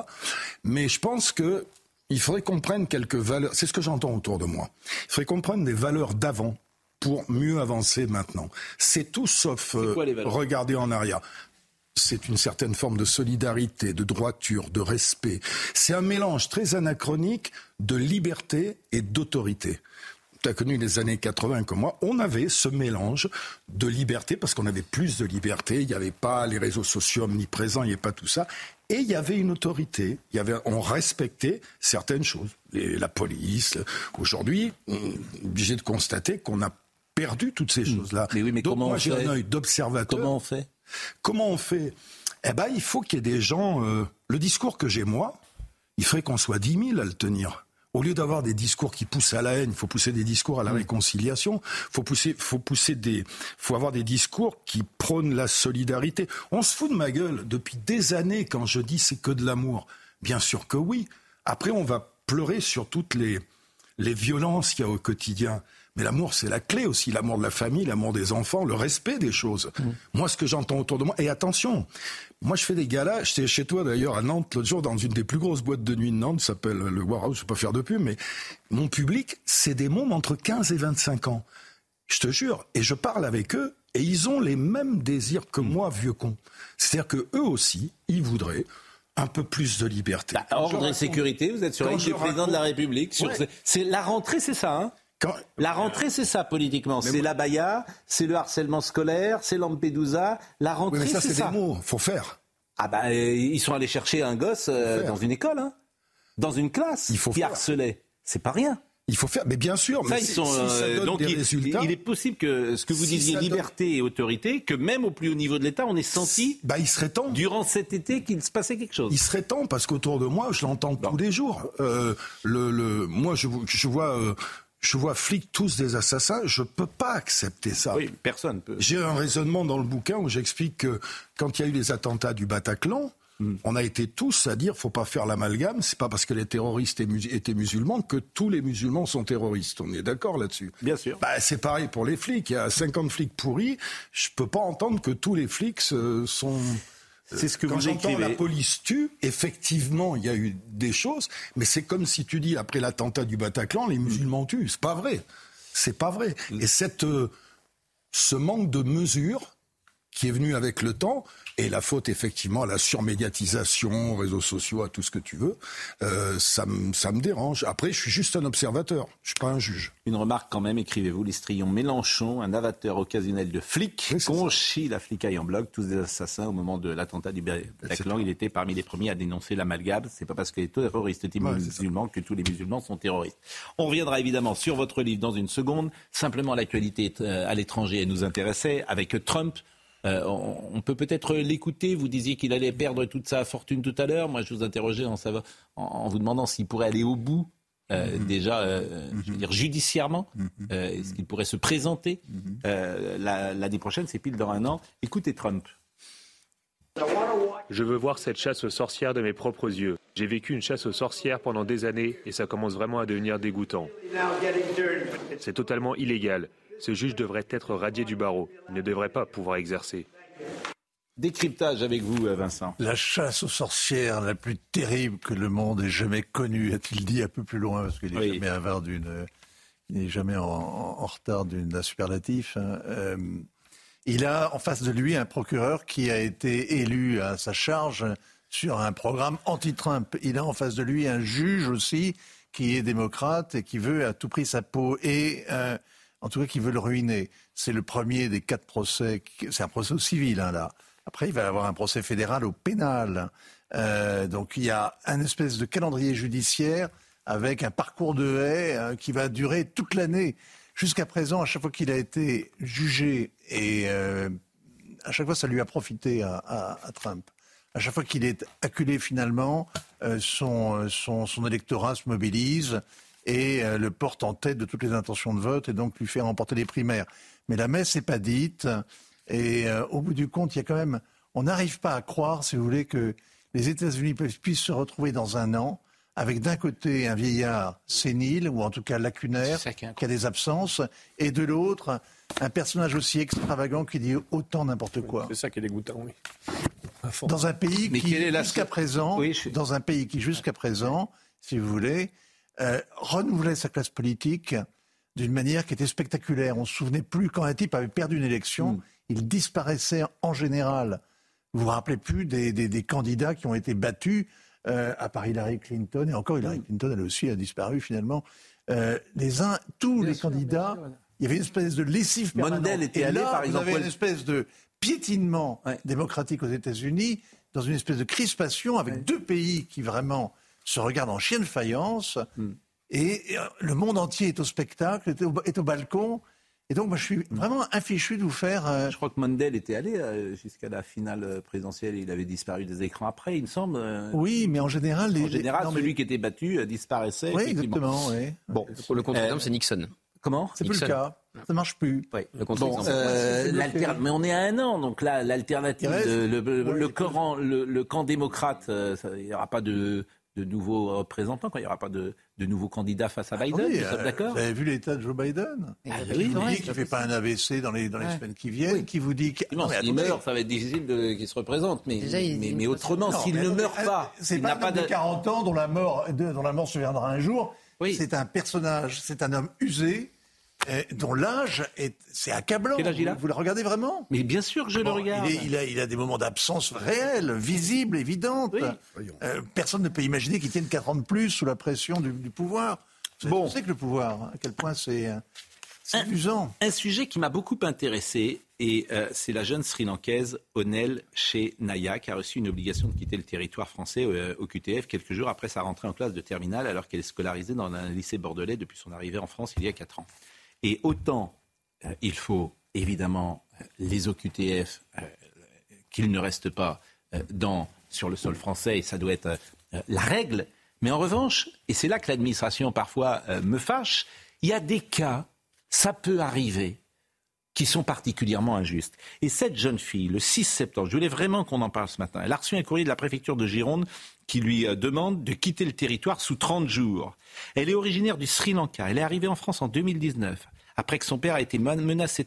Mais je pense que il faudrait qu'on prenne quelques valeurs. C'est ce que j'entends autour de moi. Il faudrait qu'on prenne des valeurs d'avant pour mieux avancer maintenant. C'est tout sauf euh, regarder en arrière c'est une certaine forme de solidarité, de droiture, de respect. C'est un mélange très anachronique de liberté et d'autorité. Tu as connu les années 80 comme moi, on avait ce mélange de liberté, parce qu'on avait plus de liberté, il n'y avait pas les réseaux sociaux omniprésents, il n'y avait pas tout ça, et il y avait une autorité, il y avait, on respectait certaines choses. la police, aujourd'hui, on est obligé de constater qu'on a perdu toutes ces hmm. choses-là. Mais oui, mais Donc comment moi j'ai un œil d'observateur. Comment on fait? Comment on fait? Eh ben, il faut qu'il y ait des gens. Euh, le discours que j'ai moi, il ferait qu'on soit 10 000 à le tenir. Au lieu d'avoir des discours qui poussent à la haine, il faut pousser des discours à la réconciliation. Faut pousser, faut pousser des, faut avoir des discours qui prônent la solidarité. On se fout de ma gueule depuis des années quand je dis c'est que de l'amour. Bien sûr que oui. Après, on va pleurer sur toutes les, les violences qu'il y a au quotidien. Mais l'amour, c'est la clé aussi. L'amour de la famille, l'amour des enfants, le respect des choses. Mm. Moi, ce que j'entends autour de moi, et attention, moi, je fais des galas. J'étais chez toi d'ailleurs à Nantes l'autre jour dans une des plus grosses boîtes de nuit de Nantes, s'appelle le Warhouse. Je ne vais pas faire de pub, mais mon public, c'est des mômes entre 15 et 25 ans. Je te jure. Et je parle avec eux et ils ont les mêmes désirs que mm. moi, vieux con. C'est-à-dire que eux aussi, ils voudraient un peu plus de liberté. Bah, ordre et sécurité, vous êtes sur le président de la République. C'est la rentrée, c'est ça. Hein? La rentrée, c'est ça politiquement. C'est la baya, c'est le harcèlement scolaire, c'est Lampedusa. La rentrée, c'est ça. c'est des mots. Faut faire. Ah bah, euh, ils sont allés chercher un gosse euh, dans une école, hein. dans une classe, Il faut qui harcelait. C'est pas rien. Il faut faire, mais bien sûr. mais ils sont, euh, donc il, il, est possible que ce que vous disiez liberté et autorité, que même au plus haut niveau de l'État, on ait senti, bah, il serait temps, durant cet été, qu'il se passait quelque chose. Il serait temps parce qu'autour de moi, je l'entends tous les jours. le, le, moi, je, je vois je vois flics tous des assassins, je ne peux pas accepter ça. Oui, personne peut. J'ai un raisonnement dans le bouquin où j'explique que quand il y a eu les attentats du Bataclan, hmm. on a été tous à dire faut pas faire l'amalgame, c'est pas parce que les terroristes étaient musulmans que tous les musulmans sont terroristes. On est d'accord là-dessus Bien sûr. Bah, c'est pareil pour les flics. Il y a 50 flics pourris. Je peux pas entendre que tous les flics sont c'est ce que Quand vous écrivez. la police tue, effectivement, il y a eu des choses, mais c'est comme si tu dis après l'attentat du Bataclan, les musulmans tuent. C'est pas vrai. C'est pas vrai. Et cette, euh, ce manque de mesures qui est venu avec le temps, et la faute, effectivement, à la surmédiatisation, aux réseaux sociaux, à tout ce que tu veux, euh, ça, me dérange. Après, je suis juste un observateur, je suis pas un juge. Une remarque quand même, écrivez-vous, l'Istrion Mélenchon, un avateur occasionnel de flic, conchit la flicaille en bloc, tous des assassins au moment de l'attentat du Bataclan. Il était parmi les premiers à dénoncer l'amalgame. C'est pas parce que les terroristes étaient musulmans que tous les musulmans sont terroristes. On reviendra évidemment sur votre livre dans une seconde. Simplement, l'actualité euh, à l'étranger, elle nous intéressait avec Trump. Euh, on, peut peut-être l'écouter. Vous disiez qu'il allait perdre toute sa fortune tout à l'heure. Moi, je vous interrogeais en, en, vous demandant s'il pourrait aller au bout. Euh, mm-hmm. déjà, euh, je veux dire judiciairement, mm-hmm. est-ce qu'il pourrait se présenter l'année prochaine C'est pile dans un an. Écoutez Trump. Je veux voir cette chasse aux sorcières de mes propres yeux. J'ai vécu une chasse aux sorcières pendant des années et ça commence vraiment à devenir dégoûtant. C'est totalement illégal. Ce juge devrait être radié du barreau. Il ne devrait pas pouvoir exercer. Décryptage avec vous, euh, Vincent. La chasse aux sorcières la plus terrible que le monde ait jamais connue, a-t-il dit un peu plus loin, parce qu'il n'est jamais avare d'une, il n'est jamais en, en retard d'un superlatif. hein. Euh, il a en face de lui un procureur qui a été élu à sa charge sur un programme anti-Trump. Il a en face de lui un juge aussi qui est démocrate et qui veut à tout prix sa peau et euh, en tout cas qui veut le ruiner. C'est le premier des quatre procès. C'est un procès au civil hein, là. Après, il va y avoir un procès fédéral au pénal. Euh, donc il y a un espèce de calendrier judiciaire avec un parcours de haie euh, qui va durer toute l'année. Jusqu'à présent, à chaque fois qu'il a été jugé, et euh, à chaque fois ça lui a profité à, Trump, à chaque fois qu'il est acculé finalement, euh, son, son électorat se mobilise et euh, le porte en tête de toutes les intentions de vote et donc lui fait remporter les primaires. Mais la messe n'est pas dite et euh, au bout du compte, il y a quand même, on n'arrive pas à croire, si vous voulez, que les États-Unis puissent se retrouver dans un an avec d'un côté un vieillard sénile ou en tout cas lacunaire qui a des absences et de l'autre un personnage aussi extravagant qui dit autant n'importe quoi. C'est ça qui est dégoûtant, oui. Dans un pays Mais qui jusqu'à présent, dans un pays qui jusqu'à présent, si vous voulez, euh, renouvelait sa classe politique d'une manière qui était spectaculaire. On se souvenait plus quand un type avait perdu une élection, Hmm. il disparaissait en général. Vous vous rappelez plus des, des- des candidats qui ont été battus euh, à part Hillary Clinton et encore Hmm. Hillary Clinton, elle aussi a disparu finalement. Euh, les uns, tous les candidats, il y avait une espèce de lessive permanente. Mondale était Et allé, là, par vous exemple, avez une espèce de piétinement démocratique aux États-Unis, dans une espèce de crispation avec deux pays qui vraiment se regardent en chien de faïence. Hmm. Et euh, le monde entier est au spectacle, est au, est au balcon. Et donc, moi, je suis vraiment infichu de vous faire. euh, Je crois que Mondale était allé euh, jusqu'à la finale présidentielle il avait disparu des écrans après, il me semble. euh. Oui, mais en général, les, En général, non, mais- celui qui était battu euh, disparaissait. Oui, exactement. Oui. Bon, Pour le contre-exemple, Euh, c'est Nixon. Comment? C'est plus le cas. Ça marche plus. Le Bon, euh, mais on est à un an, donc là, l'alternative, le, le- Ouais, le il camp, le, le camp démocrate, euh, il n'y aura pas de, de nouveaux représentants, quoi. il n'y aura pas de, de nouveaux candidats face à Biden, nous sommes euh, d'accord Vous avez vu l'état de Joe Biden Ah, Qui oui, vous dit qu'il ne fait pas un AVC dans les, dans les Ouais. semaines qui viennent, qui vous dit qu'il meurt, ça va être difficile de- qu'il se représente, mais, Déjà, autrement, s'il ne meurt euh, pas, c'est pas pas de de... 40 ans dont la mort, de- dont la mort surviendra un jour. C'est un personnage, c'est un homme usé, dont l'âge est, c'est accablant. Quel âge il a vous, vous le regardez vraiment Mais bien sûr que je le regarde. Il, est- il a, il a des moments d'absence réels, visibles, évidentes. Euh, personne ne peut imaginer qu'il tienne 4 ans de plus sous la pression du, du pouvoir. Bon. Vous savez que le pouvoir, hein, à quel point c'est euh, c'est usant. Un sujet qui m'a beaucoup intéressé, et euh, c'est la jeune Sri Lankaise Onel chez Naya, qui a reçu une obligation de quitter le territoire français euh, au QTF quelques jours après sa rentrée en classe de terminale, alors qu'elle est scolarisée dans un lycée bordelais depuis son arrivée en France il y a 4 ans. Et autant euh, il faut évidemment euh, les OQTF euh, qu'ils ne restent pas dans, sur le sol français, et ça doit être la règle. Mais en revanche, et c'est là que l'administration parfois me fâche, il y a des cas, ça peut arriver, qui sont particulièrement injustes. Et cette jeune fille, le 6 septembre, je voulais vraiment qu'on en parle ce matin, elle a reçu un courrier de la préfecture de Gironde qui lui euh, demande de quitter le territoire sous 30 jours. Elle est originaire du Sri Lanka, elle est arrivée en France en 2019 après que son père a été menacé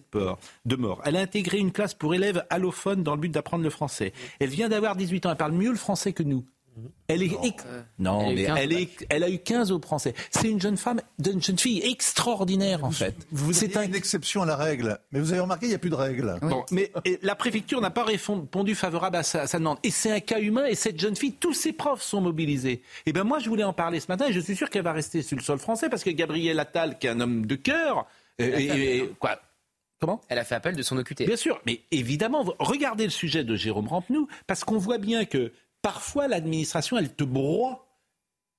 de, mort. Elle a intégré une classe pour élèves allophones dans le but d'apprendre le français. Elle vient d'avoir 18 ans, elle parle mieux le français que nous. Elle est non, Elle a eu mais 15 elle, est- elle a eu 15 au français. C'est une jeune femme, une jeune fille extraordinaire en fait. Vous C'est une exception à la règle. Mais vous avez remarqué, il n'y a plus de règle. Bon, mais la préfecture n'a pas répondu favorable à sa, à sa demande. Et c'est un cas humain, et cette jeune fille, tous ses profs sont mobilisés. Et ben moi, je voulais en parler ce matin, et je suis sûr qu'elle va rester sur le sol français, parce que Gabriel Attal, qui est un homme de cœur, euh, Elle a et- fait et- quoi? Comment? Elle a fait appel de son OQTF. Bien sûr, mais évidemment, regardez le sujet de Jérôme Rampenou, parce qu'on voit bien que parfois l'administration, elle te broie.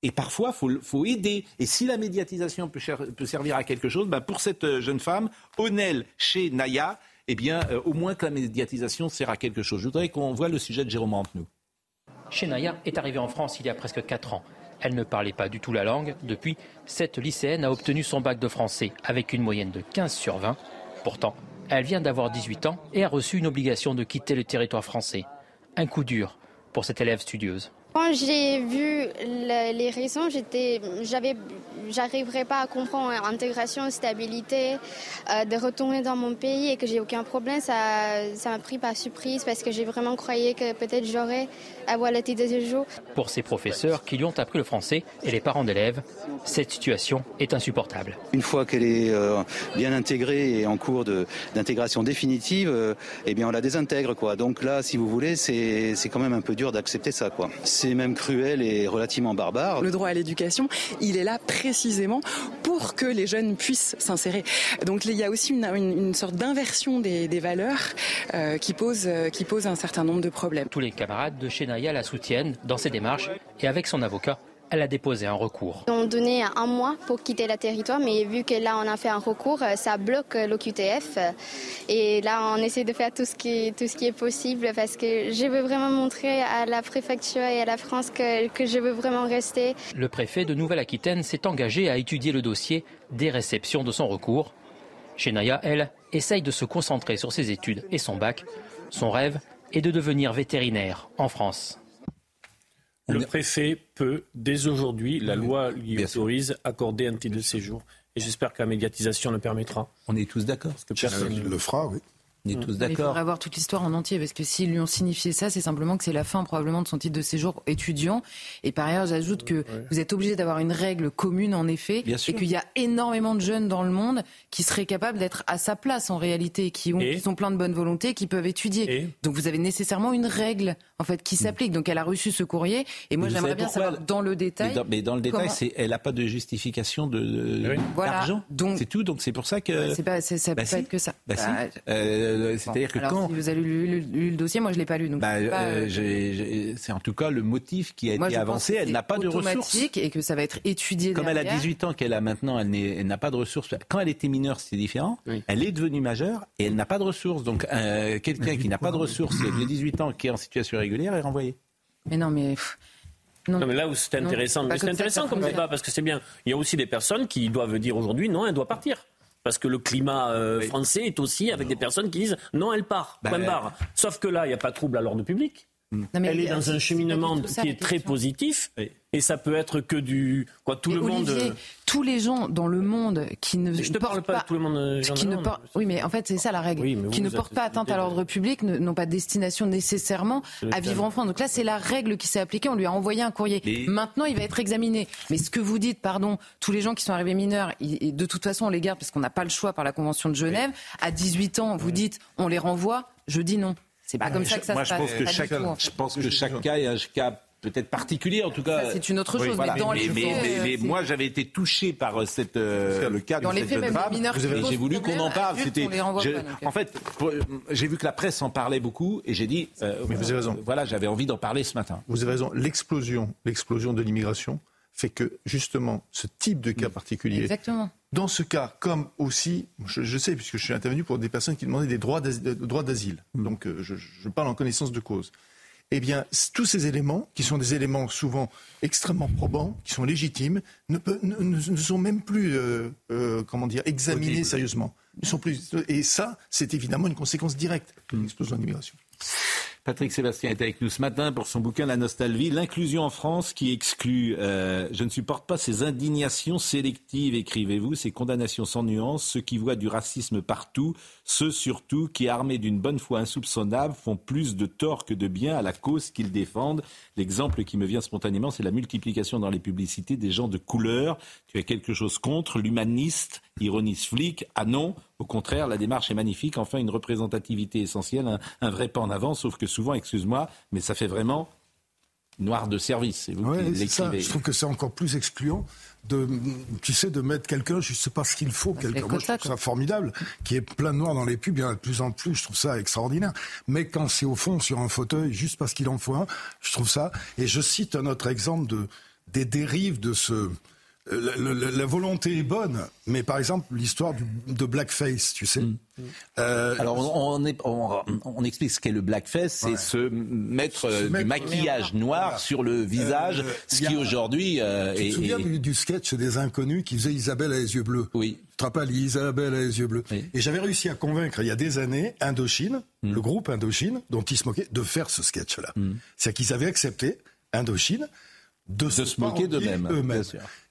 Et parfois, il faut, aider. Et si la médiatisation peut, servir à quelque chose, ben pour cette euh, jeune femme, Onel chez Naya, eh bien, euh, au moins que la médiatisation sert à quelque chose. Je voudrais qu'on voit le sujet de Jérôme Rampenou. Chenaya est arrivée en France il y a presque 4 ans. Elle ne parlait pas du tout la langue. Depuis, cette lycéenne a obtenu son bac de français avec une moyenne de 15 sur 20. Pourtant, elle vient d'avoir 18 ans et a reçu une obligation de quitter le territoire français. Un coup dur pour cette élève studieuse. Quand j'ai vu les raisons, j'étais, j'avais, j'arriverais pas à comprendre intégration, stabilité, euh, de retourner dans mon pays et que j'ai aucun problème. Ça, ça m'a pris par surprise parce que j'ai vraiment croyé que peut-être j'aurais avoir le titre de séjour. Pour ces professeurs qui lui ont appris le français et les parents d'élèves, cette situation est insupportable. Une fois qu'elle est euh, bien intégrée et en cours d'intégration définitive, euh, eh bien on la désintègre quoi. Donc là, si vous voulez, c'est quand même un peu dur d'accepter ça quoi c'est même cruel et relativement barbare. Le droit à l'éducation, il est là précisément pour que les jeunes puissent s'insérer. Donc il y a aussi une, une, sorte d'inversion des, des, valeurs euh, qui, pose, euh, qui pose un certain nombre de problèmes. Tous les camarades de chez Naya la soutiennent dans ses démarches et avec son avocat, elle a déposé un recours. Ont donné un mois pour quitter le territoire, mais vu que là on a fait un recours, ça bloque l'OQTF. Et là on essaie de faire tout ce qui, tout ce qui est possible parce que je veux vraiment montrer à la préfecture et à la France que, que je veux vraiment rester. Le préfet de Nouvelle-Aquitaine s'est engagé à étudier le dossier des réceptions de son recours. Chez Naya, elle, essaye de se concentrer sur ses études et son bac. Son rêve est de devenir vétérinaire en France. Le préfet peut, dès aujourd'hui, la loi lui autorise, accorder un titre de séjour. Et j'espère que la médiatisation le permettra. On est tous d'accord. Parce que personne le fera, oui. On est tous Il d'accord. faudrait avoir toute l'histoire en entier, parce que s'ils lui ont signifié ça, c'est simplement que c'est la fin probablement de son titre de séjour étudiant. Et par ailleurs, j'ajoute que vous êtes obligé d'avoir une règle commune, en effet, Bien sûr. et qu'il y a énormément de jeunes dans le monde qui seraient capables d'être à sa place en réalité, qui, ont, Et qui sont pleins de bonne volonté, qui peuvent étudier. Et Donc vous avez nécessairement une règle en fait qui s'applique. Donc elle a reçu ce courrier, et moi j'aimerais bien savoir dans le détail. Mais dans, mais dans le détail, comment- elle n'a pas de justification de, de- Voilà. d'argent. Donc- c'est tout. Donc c'est pour ça que. C'est pas, c'est- ça peut Bah pas si. être que ça. Bah si. Bah, Euh, c'est-à-dire bon, que alors, quand. si vous avez lu, lu- lu le dossier, moi je l'ai pas lu. Donc Bah, pas, euh, euh, j'ai- j'ai- c'est en tout cas le motif qui a Moi, été avancé. Elle n'a pas de ressources. automatique et que ça va être étudié Comme elle a derrière. 18 ans qu'elle a maintenant, elle, n'a pas de ressources. Quand elle était mineure, c'était différent. Elle est devenue majeure et elle n'a pas de ressources. Donc, euh, quelqu'un qui n'a pas de ressources, de 18 ans, qui est en situation régulière, est renvoyé. Mais non, mais. Non. Non, mais là où c'est intéressant, c'est intéressant comme débat parce que c'est bien. Il y a aussi des personnes qui doivent dire aujourd'hui non, elle doit partir. Parce que le climat euh, français est aussi avec des personnes qui disent non, elle part. Bah, point euh, barre. Sauf que là, il n'y a pas de trouble à l'ordre public. Non, mais elle est dans un cheminement ça, qui est très positif et ça peut être que du quoi tout Mais le monde. Olivier, euh, tous les gens dans le monde qui ne Je te parle portent pas de tout le monde. euh, qui ne oui, mais en fait, c'est ça la règle. Oui, qui vous, ne vous portent pas atteinte à l'ordre public n'ont pas destination nécessairement à vivre en France. Donc là, c'est la règle qui s'est appliquée. On lui a envoyé un courrier. Mais- Maintenant, il va être examiné. Mais ce que vous dites, pardon, tous les gens qui sont arrivés mineurs, et de toute façon, on les garde parce qu'on n'a pas le choix par la Convention de Genève. À 18 ans, vous dites, on les renvoie. Je dis non. C'est pas comme ça que ça Moi, se je passe. pense que Pas du chaque, tout, en fait. je pense que chaque cas est un cas peut-être particulier, en tout cas. C'est une autre chose, mais dans les mais, faits, mais- euh, mais c'est- moi, j'avais été touché par euh, cette, euh, le cas Dans de les cette faits, jeune femme. J'ai voulu qu'on en parle. C'était, en fait, pour- j'ai vu que la presse en parlait beaucoup, et j'ai dit, euh, Mais vous avez raison. Voilà, j'avais envie d'en parler ce matin. Vous avez raison. L'explosion, l'explosion de l'immigration fait que justement ce type de cas particulier, Exactement. Dans ce cas, comme aussi, je, je sais puisque je suis intervenu pour des personnes qui demandaient des droits droits d'asile, donc euh, je, je parle en connaissance de cause. Eh bien, tous ces éléments, qui sont des éléments souvent extrêmement probants, qui sont légitimes, ne, peut- ne- ne- ne sont même plus, euh, euh, comment dire, examinés sérieusement. Ils sont plus, et ça, c'est évidemment une conséquence directe de l'explosion de l'immigration. Patrick Sébastien est avec nous ce matin pour son bouquin La nostalgie, l'inclusion en France qui exclut. euh, je ne supporte pas ces indignations sélectives, écrivez-vous, ces condamnations sans nuance, ceux qui voient du racisme partout, ceux surtout qui, armés d'une bonne foi insoupçonnable, font plus de tort que de bien à la cause qu'ils défendent. L'exemple qui me vient spontanément, c'est la multiplication dans les publicités des gens de couleur. Tu as quelque chose contre l'humaniste, ironise flic. Ah non, au contraire, la démarche est magnifique. Enfin, une représentativité essentielle, un, un vrai pas en avant, sauf que souvent, excuse-moi, mais ça fait vraiment noir de service. C'est vous Ouais, qui c'est ça. l'écrivez. Je trouve que c'est encore plus excluant de, tu sais, de mettre quelqu'un, je sais pas ce qu'il faut, quelqu'un. Moi, je trouve ça formidable, qui est plein de noir dans les pubs, il y en a de plus en plus, je trouve ça extraordinaire. Mais quand c'est au fond sur un fauteuil, juste parce qu'il en faut un, je trouve ça. Et je cite un autre exemple de, des dérives de ce, la, la- la volonté est bonne, mais par exemple l'histoire de blackface, tu sais. Mm. Euh, Alors on, on est- on- on explique ce qu'est le blackface, c'est Ouais. se mettre euh, Se du mettre- maquillage noir Voilà. sur le visage, Euh, ce qui aujourd'hui euh, Tu te souviens du, sketch des inconnus qui faisait Isabelle a les yeux bleus? Oui. Tu te rappelles Isabelle a les yeux bleus? Et j'avais réussi à convaincre il y a des années Indochine, Mm. le groupe Indochine, dont ils se moquaient, de faire ce sketch-là. C'est qu'ils avaient accepté, Indochine, de, se moquer parodier d'eux-mêmes.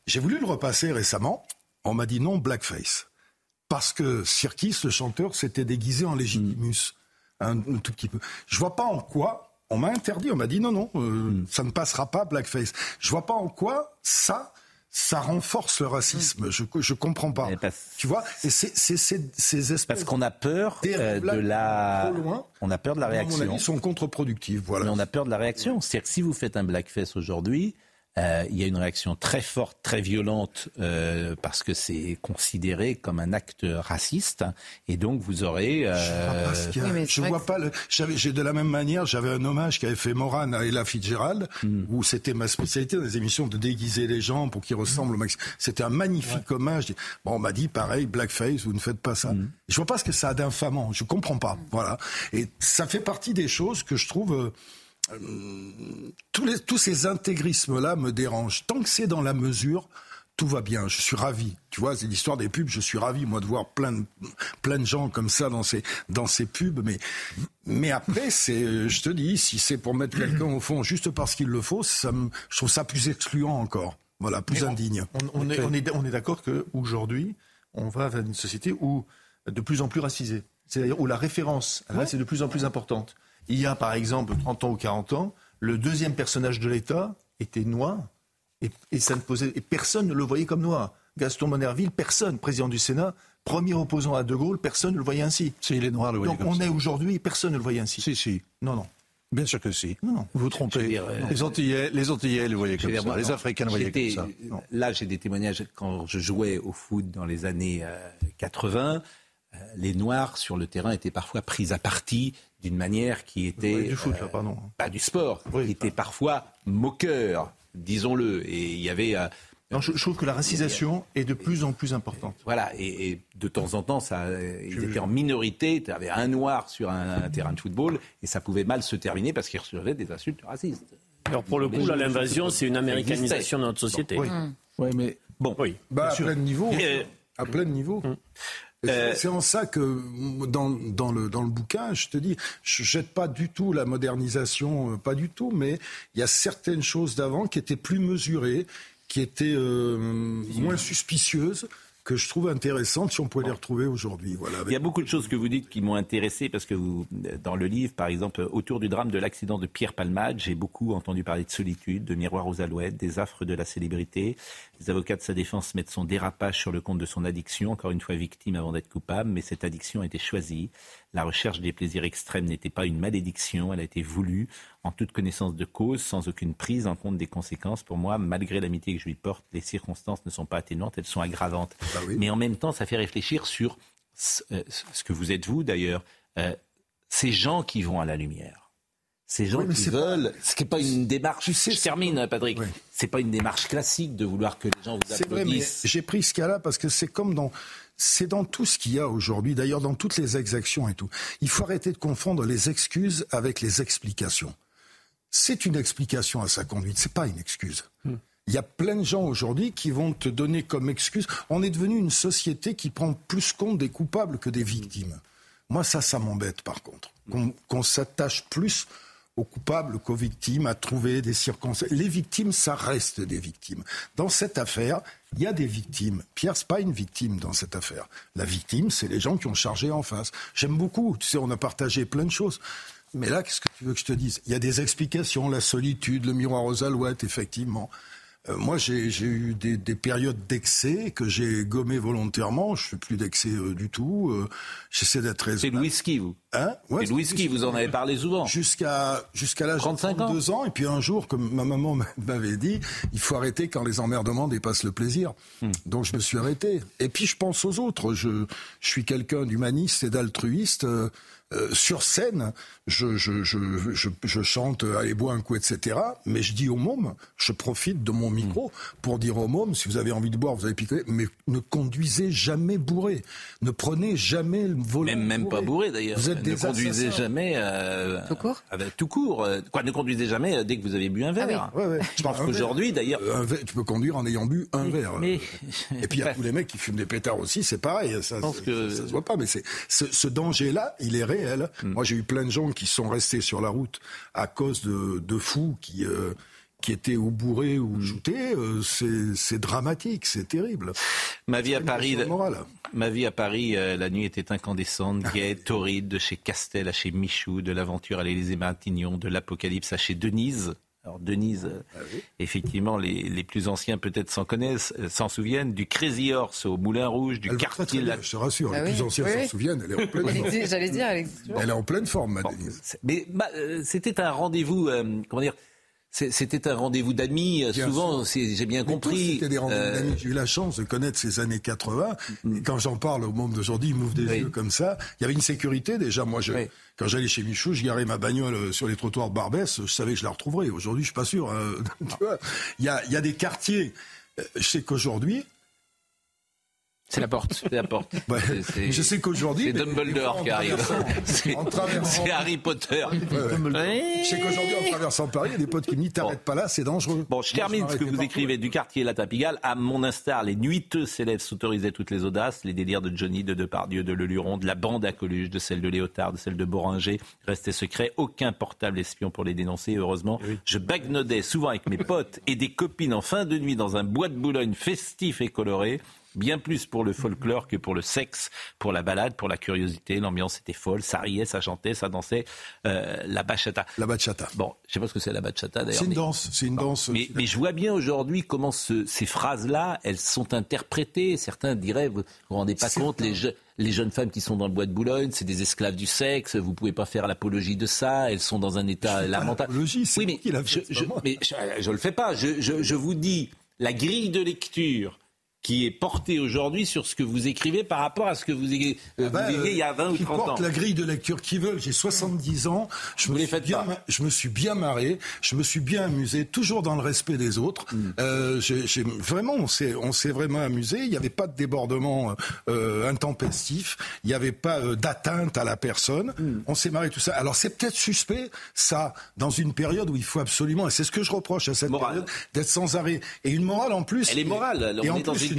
J'ai voulu le repasser récemment. On m'a dit non, blackface. Parce que Sirkis, le chanteur, s'était déguisé en légitimus. Un, un tout petit peu. Je vois pas en quoi. On m'a interdit, on m'a dit non, non, euh, ça ne passera pas blackface. Je vois pas en quoi ça, ça renforce le racisme. Je, je comprends pas. Tu vois Et c'est ces espèces. parce qu'on a peur euh, de la, loin, on a peur de la réaction. avis, sont contre-productives. Voilà. Mais on a peur de la réaction. C'est-à-dire que si vous faites un blackface aujourd'hui, euh, il y a une réaction très forte, très violente, euh, parce que c'est considéré comme un acte raciste, et donc vous aurez. euh, Parce qu'il y a- je vois pas le. j'avais- J'ai de la même manière, j'avais un hommage qu'avait fait Moran à Ella Fitzgerald, Hmm. où c'était ma spécialité dans les émissions de déguiser les gens pour qu'ils ressemblent au max. C'était un magnifique hommage. Bon, on m'a dit pareil, blackface, vous ne faites pas ça. Hmm. Je vois pas ce que ça a d'infamant. Je comprends pas. Voilà. Et ça fait partie des choses que je trouve. euh, tous, les, tous ces intégrismes-là me dérangent. Tant que c'est dans la mesure, tout va bien. Je suis ravi. Tu vois, c'est l'histoire des pubs. Je suis ravi, moi, de voir plein de, plein de gens comme ça dans ces, dans ces pubs. Mais, mais après, c'est, euh, je te dis, si c'est pour mettre quelqu'un au fond juste parce qu'il le faut, ça me, je trouve ça plus excluant encore. Voilà, plus on- indigne. On, on est, on est, on est d'accord qu'aujourd'hui, on va vers une société où de plus en plus racisée. C'est-à-dire où la référence à la race est de plus en plus importante. Il y a par exemple 30 ans ou 40 ans, le deuxième personnage de l'État était noir et, et ça ne posait, et personne ne le voyait comme noir. Gaston Monerville, personne, président du Sénat, premier opposant à De Gaulle, personne ne le voyait ainsi. Si, les Noirs le voyaient Donc comme on ça. est aujourd'hui, personne ne le voyait ainsi. Si, si. Non, non. Bien sûr que si. Non, non. Vous vous trompez. les Antillais, les Antillais le voyaient comme ça. les quand Africains le voyaient comme ça. Non. Là, j'ai des témoignages quand je jouais au foot dans les années euh, 80. Euh, les Noirs sur le terrain étaient parfois pris à partie d'une manière qui était du foot, euh, là, pardon. pas du sport, qui était parfois moqueur, disons-le. Et il y avait euh, Non, je, je trouve que la racisation est de plus en plus importante. voilà, et, et de temps en temps, ça, euh, ils étaient en minorité. Tu avais un noir sur un, un terrain de football et ça pouvait mal se terminer parce qu'ils recevaient des insultes racistes. Alors pour le coup, là, l'invasion, c'est une américanisation de notre société. Oui. Oui, mais bon, oui. Bah, à plein. Euh, À plein de niveaux. Et c'est- Euh, C'est en ça que dans, dans, le, dans le bouquin, je te dis, je jette pas du tout la modernisation, euh, pas du tout, mais il y a certaines choses d'avant qui étaient plus mesurées, qui étaient euh, moins suspicieuses, que je trouve intéressantes si on pouvait les retrouver aujourd'hui. Voilà, Il y a beaucoup de choses que vous dites qui m'ont intéressé parce que vous, dans le livre, par exemple, autour du drame de l'accident de Pierre Palmade, j'ai beaucoup entendu parler de solitude, de miroir aux alouettes, des affres de la célébrité. Les avocats de sa défense mettent son dérapage sur le compte de son addiction, encore une fois victime avant d'être coupable, mais cette addiction a été choisie. La recherche des plaisirs extrêmes n'était pas une malédiction, elle a été voulue en toute connaissance de cause, sans aucune prise en compte des conséquences. Pour moi, malgré l'amitié que je lui porte, les circonstances ne sont pas atténuantes, elles sont aggravantes. Mais en même temps, ça fait réfléchir sur ce euh, ce que vous êtes vous d'ailleurs, euh, ces gens qui vont à la lumière. Ces gens Oui, qui c'est pas- veulent, ce qui n'est pas une démarche. je termine, Patrick. C'est pas une démarche classique de vouloir que les gens vous C'est vrai, mais applaudissent. j'ai pris ce cas-là parce que c'est comme dans, c'est dans tout ce qu'il y a aujourd'hui, d'ailleurs dans toutes les exactions et tout. Il faut arrêter de confondre les excuses avec les explications. C'est une explication à sa conduite, c'est pas une excuse. Il y a plein de gens aujourd'hui qui vont te donner comme excuse. On est devenu une société qui prend plus compte des coupables que des victimes. Moi, ça, ça m'embête par contre. Qu'on qu'on s'attache plus aux coupables qu'aux victimes, à trouver des circonstances. Les victimes, ça reste des victimes. Dans cette affaire, il y a des victimes. Pierre, c'est pas une victime dans cette affaire. La victime, c'est les gens qui ont chargé en face. J'aime beaucoup. Tu sais, on a partagé plein de choses. Mais là, qu'est-ce que tu veux que je te dise? Il y a des explications, la solitude, le miroir aux alouettes, effectivement. Euh, moi, j'ai eu des, des périodes d'excès que j'ai gommé volontairement. Je fais plus d'excès euh, du tout. Euh, J'essaie d'être C'est raisonnable. le whisky, vous Hein? Ouais, le whisky, vous en avez parlé souvent. Jusqu'à jusqu'à l'âge de 32 ans. Et puis un jour, comme ma maman [LAUGHS] m'avait dit, il faut arrêter quand les emmerdements dépassent le plaisir. Hmm. Donc je me suis arrêté. Et puis je pense aux autres. Je, je suis quelqu'un d'humaniste et d'altruiste. Euh, euh, sur scène, je, je, je, je, chante Allez boire un coup, etc. Mais je dis aux mômes, je profite de mon micro pour dire aux mômes, si vous avez envie de boire, vous avez piqué, mais ne conduisez jamais bourré. Ne prenez jamais le volant. Même, même pas bourré d'ailleurs. Vous êtes ne conduisez jamais. Euh, tout court? avec, Tout court. Euh, quoi, ne conduisez jamais dès que vous avez bu un verre. Ah oui. Je pense qu'aujourd'hui d'ailleurs. tu peux conduire en ayant bu un verre. Et puis il y a tous les mecs qui fument des pétards aussi, c'est pareil. Ça, que... ça, se voit pas, mais c'est ce, ce danger-là, il est réel. Hmm. Moi, j'ai eu plein de gens qui sont restés sur la route à cause de, de fous qui euh, qui étaient ou bourrés ou joutés. Euh, c'est dramatique, c'est terrible. Ma vie à Paris, ma vie à Paris, la nuit était incandescente, [LAUGHS] gaie, torride, de chez Castel à chez Michou, de l'aventure à l'Élysée Matignon, de l'Apocalypse à chez Denise. Alors Denise, ah effectivement, les, les, plus anciens peut-être s'en connaissent, euh, s'en souviennent, du Crazy Horse au Moulin Rouge, du quartier. je te rassure, les ah plus anciens s'en souviennent. Elle est en [LAUGHS] pleine forme. J'allais dire, elle, elle est en pleine forme, ma Denise. Mais euh, c'était un rendez-vous, euh, comment dire c'était un rendez-vous d'amis, souvent, j'ai bien compris. C'était des rendez-vous d'amis. J'ai eu la chance de connaître ces années 80. Mm. Et quand j'en parle au monde d'aujourd'hui, ils m'ouvrent des yeux comme ça. Il y avait une sécurité déjà. Moi, je, quand j'allais chez Michou, je garais ma bagnole euh, sur les trottoirs de Barbès, je savais que je la retrouverais. Aujourd'hui, je suis pas sûr. Hein. [LAUGHS] il y a, y a des quartiers. Euh, je sais qu'aujourd'hui, c'est la porte. C'est la porte. je sais qu'aujourd'hui. C'est Dumbledore qui arrive. C'est Harry Potter. Je sais qu'aujourd'hui, en traversant Paris, il y a des potes qui me disent T'arrêtes pas là, c'est dangereux. Bon, je termine ce que vous écrivez du quartier La Tapigale. À mon instar, les nuiteux célèbres s'autorisaient toutes les audaces. Les délires de Johnny, de Depardieu, de Leluron, de la bande à Coluche, de celle de Léotard, de celle de Boringer restaient secrets. Aucun portable espion pour les dénoncer. Heureusement, je bagnodais souvent avec mes potes et des copines en fin de nuit dans un bois de Boulogne festif et coloré bien plus pour le folklore que pour le sexe, pour la balade, pour la curiosité. L'ambiance était folle, ça riait, ça chantait, ça dansait. Euh, la bachata. La bachata. Bon, je sais pas ce que c'est la bachata d'ailleurs. C'est une danse, c'est une danse. Mais, mais, je vois bien aujourd'hui comment ce, ces phrases-là, elles sont interprétées. Certains diraient, vous vous rendez pas compte, les, les jeunes femmes qui sont dans le bois de Boulogne, c'est des esclaves du sexe. Vous pouvez pas faire l'apologie de ça. Elles sont dans un état lamentable. Oui, mais je, je, mais je, je, le fais pas. Je vous dis la grille de lecture qui est porté aujourd'hui sur ce que vous écrivez par rapport à ce que vous, euh, ah bah, il y a 20 ou 30 ans. la grille de lecture qu'ils veulent. J'ai 70 ans. Je me, suis bien, je me suis bien marré. Je me suis bien amusé, toujours dans le respect des autres. Mm. Euh, j'ai, vraiment, on s'est, on s'est vraiment amusé. Il n'y avait pas de débordement euh, intempestif. Il n'y avait pas euh, d'atteinte à la personne. Mm. On s'est marré tout ça. Alors c'est peut-être suspect, ça, dans une période où il faut absolument, et c'est ce que je reproche à cette période, d'être sans arrêt. Et une morale en plus. Elle est morale. Et, en plus,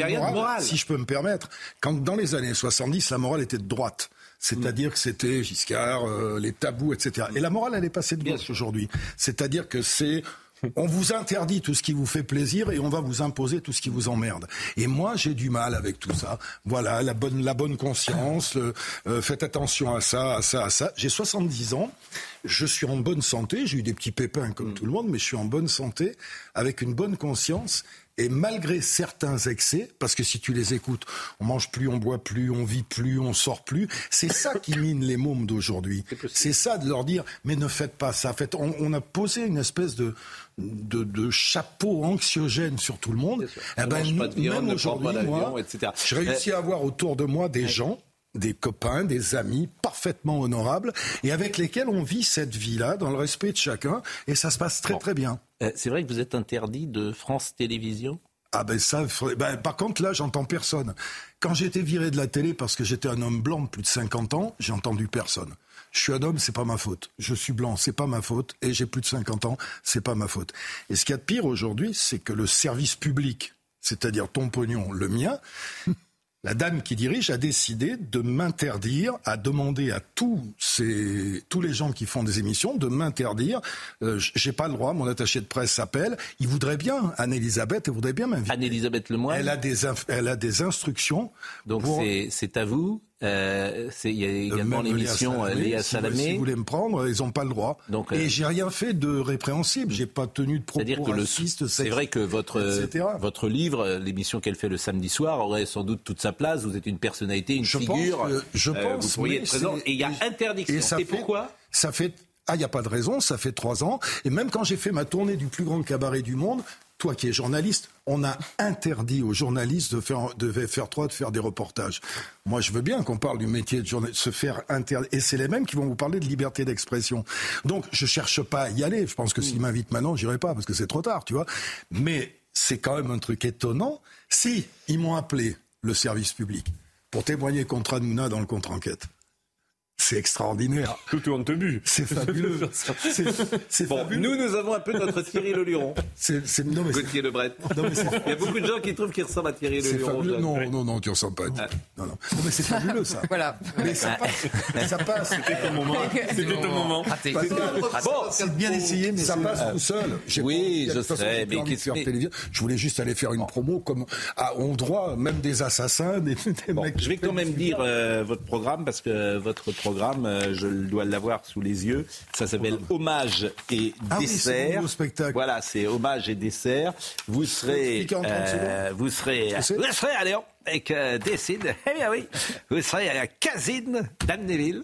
si je peux me permettre, quand dans les années 70, la morale était de droite. C'est-à-dire que c'était Giscard, euh, les tabous, etc. Et la morale, elle est passée de gauche aujourd'hui. C'est-à-dire que c'est on vous interdit tout ce qui vous fait plaisir et on va vous imposer tout ce qui vous emmerde. Et moi, j'ai du mal avec tout ça. Voilà, la bonne, la bonne conscience, euh, faites attention à ça, à ça, à ça. J'ai 70 ans, je suis en bonne santé, j'ai eu des petits pépins comme mm. tout le monde, mais je suis en bonne santé, avec une bonne conscience et malgré certains excès, parce que si tu les écoutes, on mange plus, on boit plus, on vit plus, on sort plus, c'est ça qui [LAUGHS] mine les mômes d'aujourd'hui. C'est ça de leur dire, mais ne faites pas ça. Faites, on, a posé une espèce de, de, chapeau anxiogène sur tout le monde. Eh ben, même aujourd'hui, moi, etc. je réussis à avoir autour de moi des gens des copains, des amis parfaitement honorables et avec lesquels on vit cette vie-là dans le respect de chacun et ça se passe très très bien. Euh, c'est vrai que vous êtes interdit de France Télévisions? Ah ben ça, ben, par contre là, j'entends personne. Quand été viré de la télé parce que j'étais un homme blanc de plus de 50 ans, j'ai entendu personne. Je suis un homme, c'est pas ma faute. Je suis blanc, c'est pas ma faute. Et j'ai plus de 50 ans, c'est pas ma faute. Et ce qu'il y a de pire aujourd'hui, c'est que le service public, c'est-à-dire ton pognon, le mien, la dame qui dirige a décidé de m'interdire, à demander à tous ces, tous les gens qui font des émissions de m'interdire. Euh, J'ai pas le droit. Mon attaché de presse s'appelle. Il voudrait bien, Anne-Elisabeth, elle voudrait bien m'inviter. Anne-Elisabeth Lemoyne. Elle a des, elle a des instructions. Donc c'est à vous Euh, il y a également Même l'émission euh, Léa Salamé. Si, vous voulez me prendre, ils n'ont pas le droit. Donc, euh, Et j'ai rien fait de répréhensible. J'ai pas tenu de propos que racistes, c'est vrai que votre, etc. votre livre, euh, l'émission qu'elle fait le samedi soir, aurait sans doute toute sa place. Vous êtes une personnalité, une Je figure. pense, que- je Euh, pense, vous pourriez être présent. Et il y a interdiction. Et ça Et fait- pourquoi Ça fait. Ah, il n'y a pas de raison, ça fait trois ans. Et même quand j'ai fait ma tournée du plus grand cabaret du monde, toi qui es journaliste, on a interdit aux journalistes de faire, de faire trois, de faire des reportages. Moi, je veux bien qu'on parle du métier de journaliste, se faire interdire. Et c'est les mêmes qui vont vous parler de liberté d'expression. Donc, je cherche pas à y aller. Je pense que s'ils m'invitent maintenant, j'irai pas parce que c'est trop tard, tu vois. Mais c'est quand même un truc étonnant. Si ils m'ont appelé, le service public, pour témoigner contre Hanouna dans le contre-enquête. C'est extraordinaire. Tout honte bu. C'est fabuleux. [LAUGHS] C'est c'est Bon, fabuleux. nous, nous avons un peu notre Thierry Leluron. C'est, c'est- non, mais Gauthier Lebret. Non, mais c'est- Il y a beaucoup de gens qui trouvent qu'il ressemble à Thierry c'est Leluron. fabuleux. Non, non, non, tu ressembles pas. Ah. Non, non. Non, mais c'est fabuleux, ça. [LAUGHS] Voilà. Mais ça passe. Ça passe. C'était ton moment. C'était ton moment. Raté. Parce que- Bon, c'est bien essayé, mais ça passe tout seul. J'ai oui, je sais, mais. Je voulais juste aller faire une promo comme ah, ont droit même des assassins, des, mecs. je vais quand même dire euh, votre programme parce que votre programme, euh, je dois l'avoir sous les yeux. Ça s'appelle Hommage et Ah oui, c'est dessert. nouveau spectacle. Voilà, c'est Hommage et dessert. Vous serez, expliquer en 30 euh, vous serez, Je sais. vous serez à Lyon avec euh, Décide. [LAUGHS] Eh bien oui, vous serez à la Casine d'Amnéville.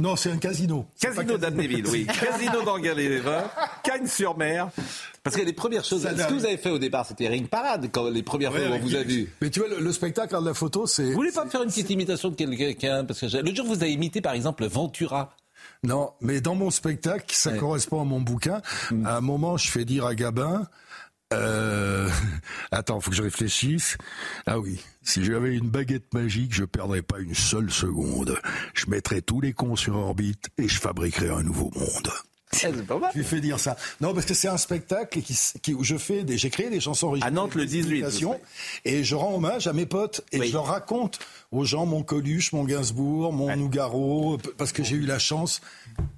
Non, c'est un casino. Casino d'Amnéville, oui. [LAUGHS] Casino d'Anguin-les-Vins, Cagnes-sur-Mer. Parce que les premières choses, ce que vous avez fait au départ, c'était Ring Parade, quand les premières Ouais, fois où on vous a vu. Mais tu vois, le, le spectacle de la photo, c'est. Vous voulez pas me faire une petite imitation de quelqu'un Parce que l'autre jour, vous avez imité par exemple Ventura. Non, mais dans mon spectacle, ça Ouais. correspond à mon bouquin. Mm. À un moment, je fais dire à Gabin. Euh... [LAUGHS] Attends, faut que je réfléchisse. Ah oui, si j'avais une baguette magique, je perdrais pas une seule seconde. Je mettrais tous les cons sur orbite et je fabriquerais un nouveau monde. Eh, c'est pas mal. Tu fais dire ça. Non, parce que c'est un spectacle qui, qui- où je fais des, j'ai créé des chansons originales. À Nantes, le des 18, imitations, Et je rends hommage à mes potes et Oui. je leur raconte aux gens mon Coluche, mon Gainsbourg, mon Nougaro, parce que j'ai eu la chance,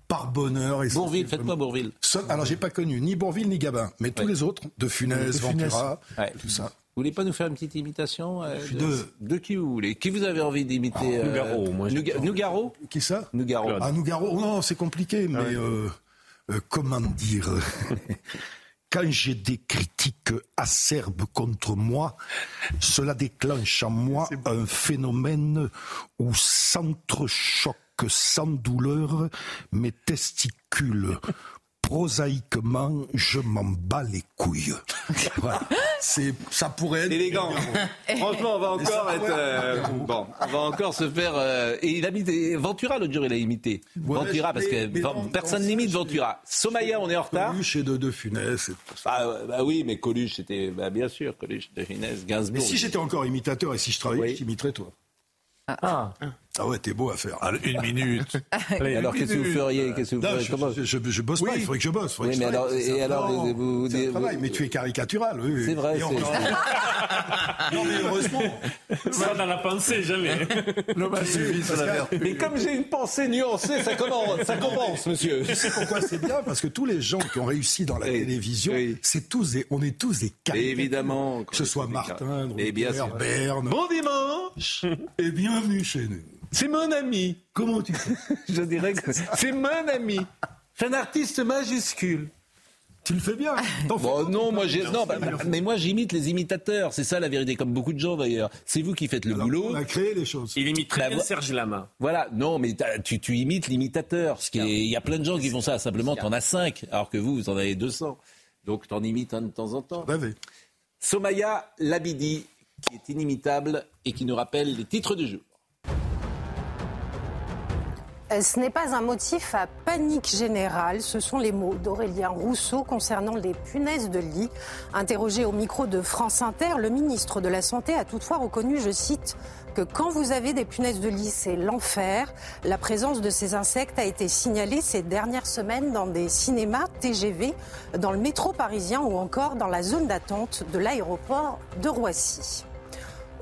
par bonheur. Et Bourville, c'est- faites-moi Bourville. Seul- alors j'ai pas connu ni Bourville ni Gabin, mais tous Ouais. les autres, de Funès, De Funès. Ventura, Ouais. tout ça. Vous voulez pas nous faire une petite imitation euh, de, de- de qui vous voulez? Qui vous avez envie d'imiter euh, Nougaro, moi, je- Nouga- Nougaro? Qui ça? Nougaro. Ah, Nougaro, oh non, c'est compliqué, mais euh, euh, comment dire? [LAUGHS] Quand j'ai des critiques acerbes contre moi, cela déclenche en moi un phénomène où s'entrechoquent sans douleur mes testicules. Prosaïquement, je m'en bats les couilles. Voilà. C'est, ça pourrait être Élégant. Franchement, on va encore être. euh, bon, on va encore se faire. euh, et il a mis des- Ventura l'autre jour, il a imité. Ouais, Ventura, parce que personne n'imite Ventura. Somaya, on est en retard. Coluche et de, de Funès. et tout ça. Ah, bah oui, mais Coluche, c'était. Bah, bien sûr, Coluche, de Finesse, Gainsbourg. Mais si j'étais encore imitateur et si je travaillais, Oui. je t'imiterais toi. Ah, Ah ouais, t'es beau à faire. Allez, une minute. [LAUGHS] Alors, qu'est-ce que vous feriez? Qu'est-ce que vous Non, feriez? je, je, je- je bosse pas, il faudrait que je bosse. faudrait Oui, que je mais alors- c'est et ça. alors, Non, vous- travail, mais tu es caricatural, oui. oui. C'est vrai, [LAUGHS] non, mais heureusement. ça dans [LAUGHS] la pensée, jamais. Mais comme j'ai une pensée nuancée, ça commence, ça commence, monsieur. Tu sais pourquoi c'est bien? Parce que tous les gens qui ont réussi dans la télévision, c'est tous des, on est tous des caricatures. Évidemment. Que ce soit Martin, sûr. Berne. Bon dimanche Et bienvenue chez nous. C'est mon ami. Comment tu fais [LAUGHS] Je dirais que c'est mon ami. C'est un artiste majuscule. Tu le fais bien. Fais Bon, non, moi, j'ai, non, bah, bah, mais moi, j'imite les imitateurs. C'est ça la vérité, comme beaucoup de gens d'ailleurs. C'est vous qui faites le Alors, boulot. On a créé les choses. Il imite très Bah, bien Serge Lama. Voilà, non, mais tu, tu imites l'imitateur. Ce qui est- Il y a plein de gens qui font ça. Simplement, t'en as 5, alors que vous, vous en avez 200. Donc, t'en imites un de temps en temps. Somaya Labidi, qui est inimitable et qui nous rappelle les titres du jour. Euh, Ce n'est pas un motif à panique générale, ce sont les mots d'Aurélien Rousseau concernant les punaises de lit. Interrogé au micro de France Inter, le ministre de la Santé a toutefois reconnu, je cite, que quand vous avez des punaises de lit, c'est l'enfer. La présence de ces insectes a été signalée ces dernières semaines dans des cinémas TGV, dans le métro parisien ou encore dans la zone d'attente de l'aéroport de Roissy.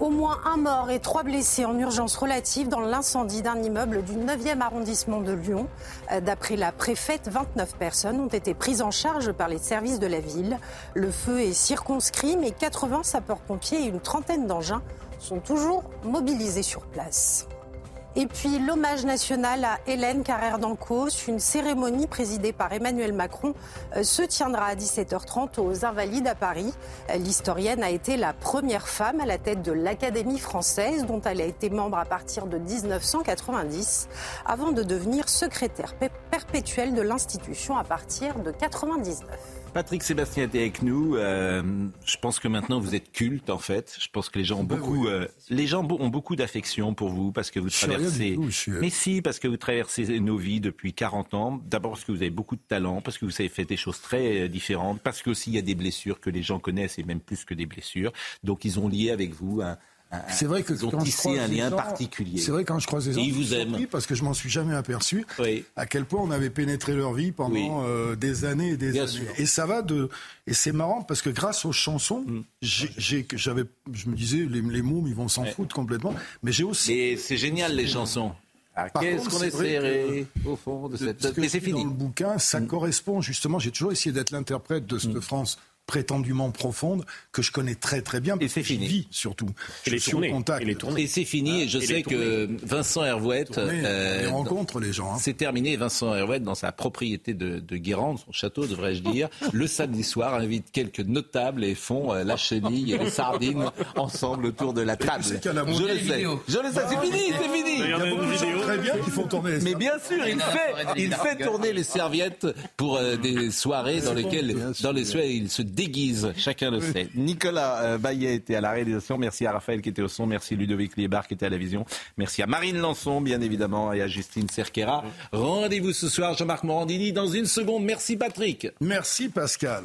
Au moins un mort et trois blessés en urgence relative dans l'incendie d'un immeuble du 9e arrondissement de Lyon. Euh, D'après la préfète, 29 personnes ont été prises en charge par les services de la ville. Le feu est circonscrit, mais 80 sapeurs-pompiers et une trentaine d'engins sont toujours mobilisés sur place. Et puis l'hommage national à Hélène Carrère d'Ancos, une cérémonie présidée par Emmanuel Macron, euh, se tiendra à 17h30 aux Invalides à Paris. Euh, l'historienne a été la première femme à la tête de l'Académie française, dont elle a été membre à partir de 1990, avant de devenir secrétaire perpétuelle de l'institution à partir de 1999. Patrick Sébastien était avec nous. Euh, je pense que maintenant vous êtes culte en fait. Je pense que les gens ont beaucoup, euh, les gens ont beaucoup d'affection pour vous parce que vous traversez. Mais si, parce que vous traversez nos vies depuis 40 ans. D'abord parce que vous avez beaucoup de talent, parce que vous avez fait des choses très euh, différentes, parce qu'aussi il y a des blessures que les gens connaissent et même plus que des blessures. Donc ils ont lié avec vous un, c'est vrai que quand je croise un lien particulier. C'est vrai quand je croise des gens, ils vous aiment parce que je m'en suis jamais aperçu à quel point on avait pénétré leur vie pendant euh, des années et des années. Et ça va de et c'est marrant parce que grâce aux chansons, mm. j'ai j'avais je me disais les, les mômes ils vont s'en foutre complètement, mais j'ai aussi. Et c'est génial les chansons. Ah, qu'est-ce qu'on est serré au fond de cette. Mais c'est fini. Dans le bouquin, ça mm. correspond justement. J'ai toujours essayé d'être l'interprète de cette mm. France prétendument profonde que je connais très très bien. Et c'est fini. surtout. Et les tournées. Contact. Et, c'est fini. Et je sais que Vincent Hervouette. Euh, rencontre les gens. Hein. C'est terminé. Vincent Hervouette, dans sa propriété de, de Guérande, son château, devrais-je dire, [LAUGHS] le samedi soir, invite quelques notables et font euh, la chenille et les [LAUGHS] sardines ensemble autour de la table. Je le sais. Je le sais. C'est fini. C'est fini. Il y a beaucoup très bien qui font tourner. Mais bien sûr, il fait, il fait tourner les serviettes pour euh, des soirées dans lesquelles, dans les soirées, il se déguise, chacun le sait. Nicolas euh, Bayet était à la réalisation, merci à Raphaël qui était au son, merci Ludovic Liebar qui était à la vision, merci à Marine Lançon bien évidemment et à Justine Cerquera. Rendez-vous ce soir Jean-Marc Morandini dans une seconde. Merci Patrick. Merci Pascal.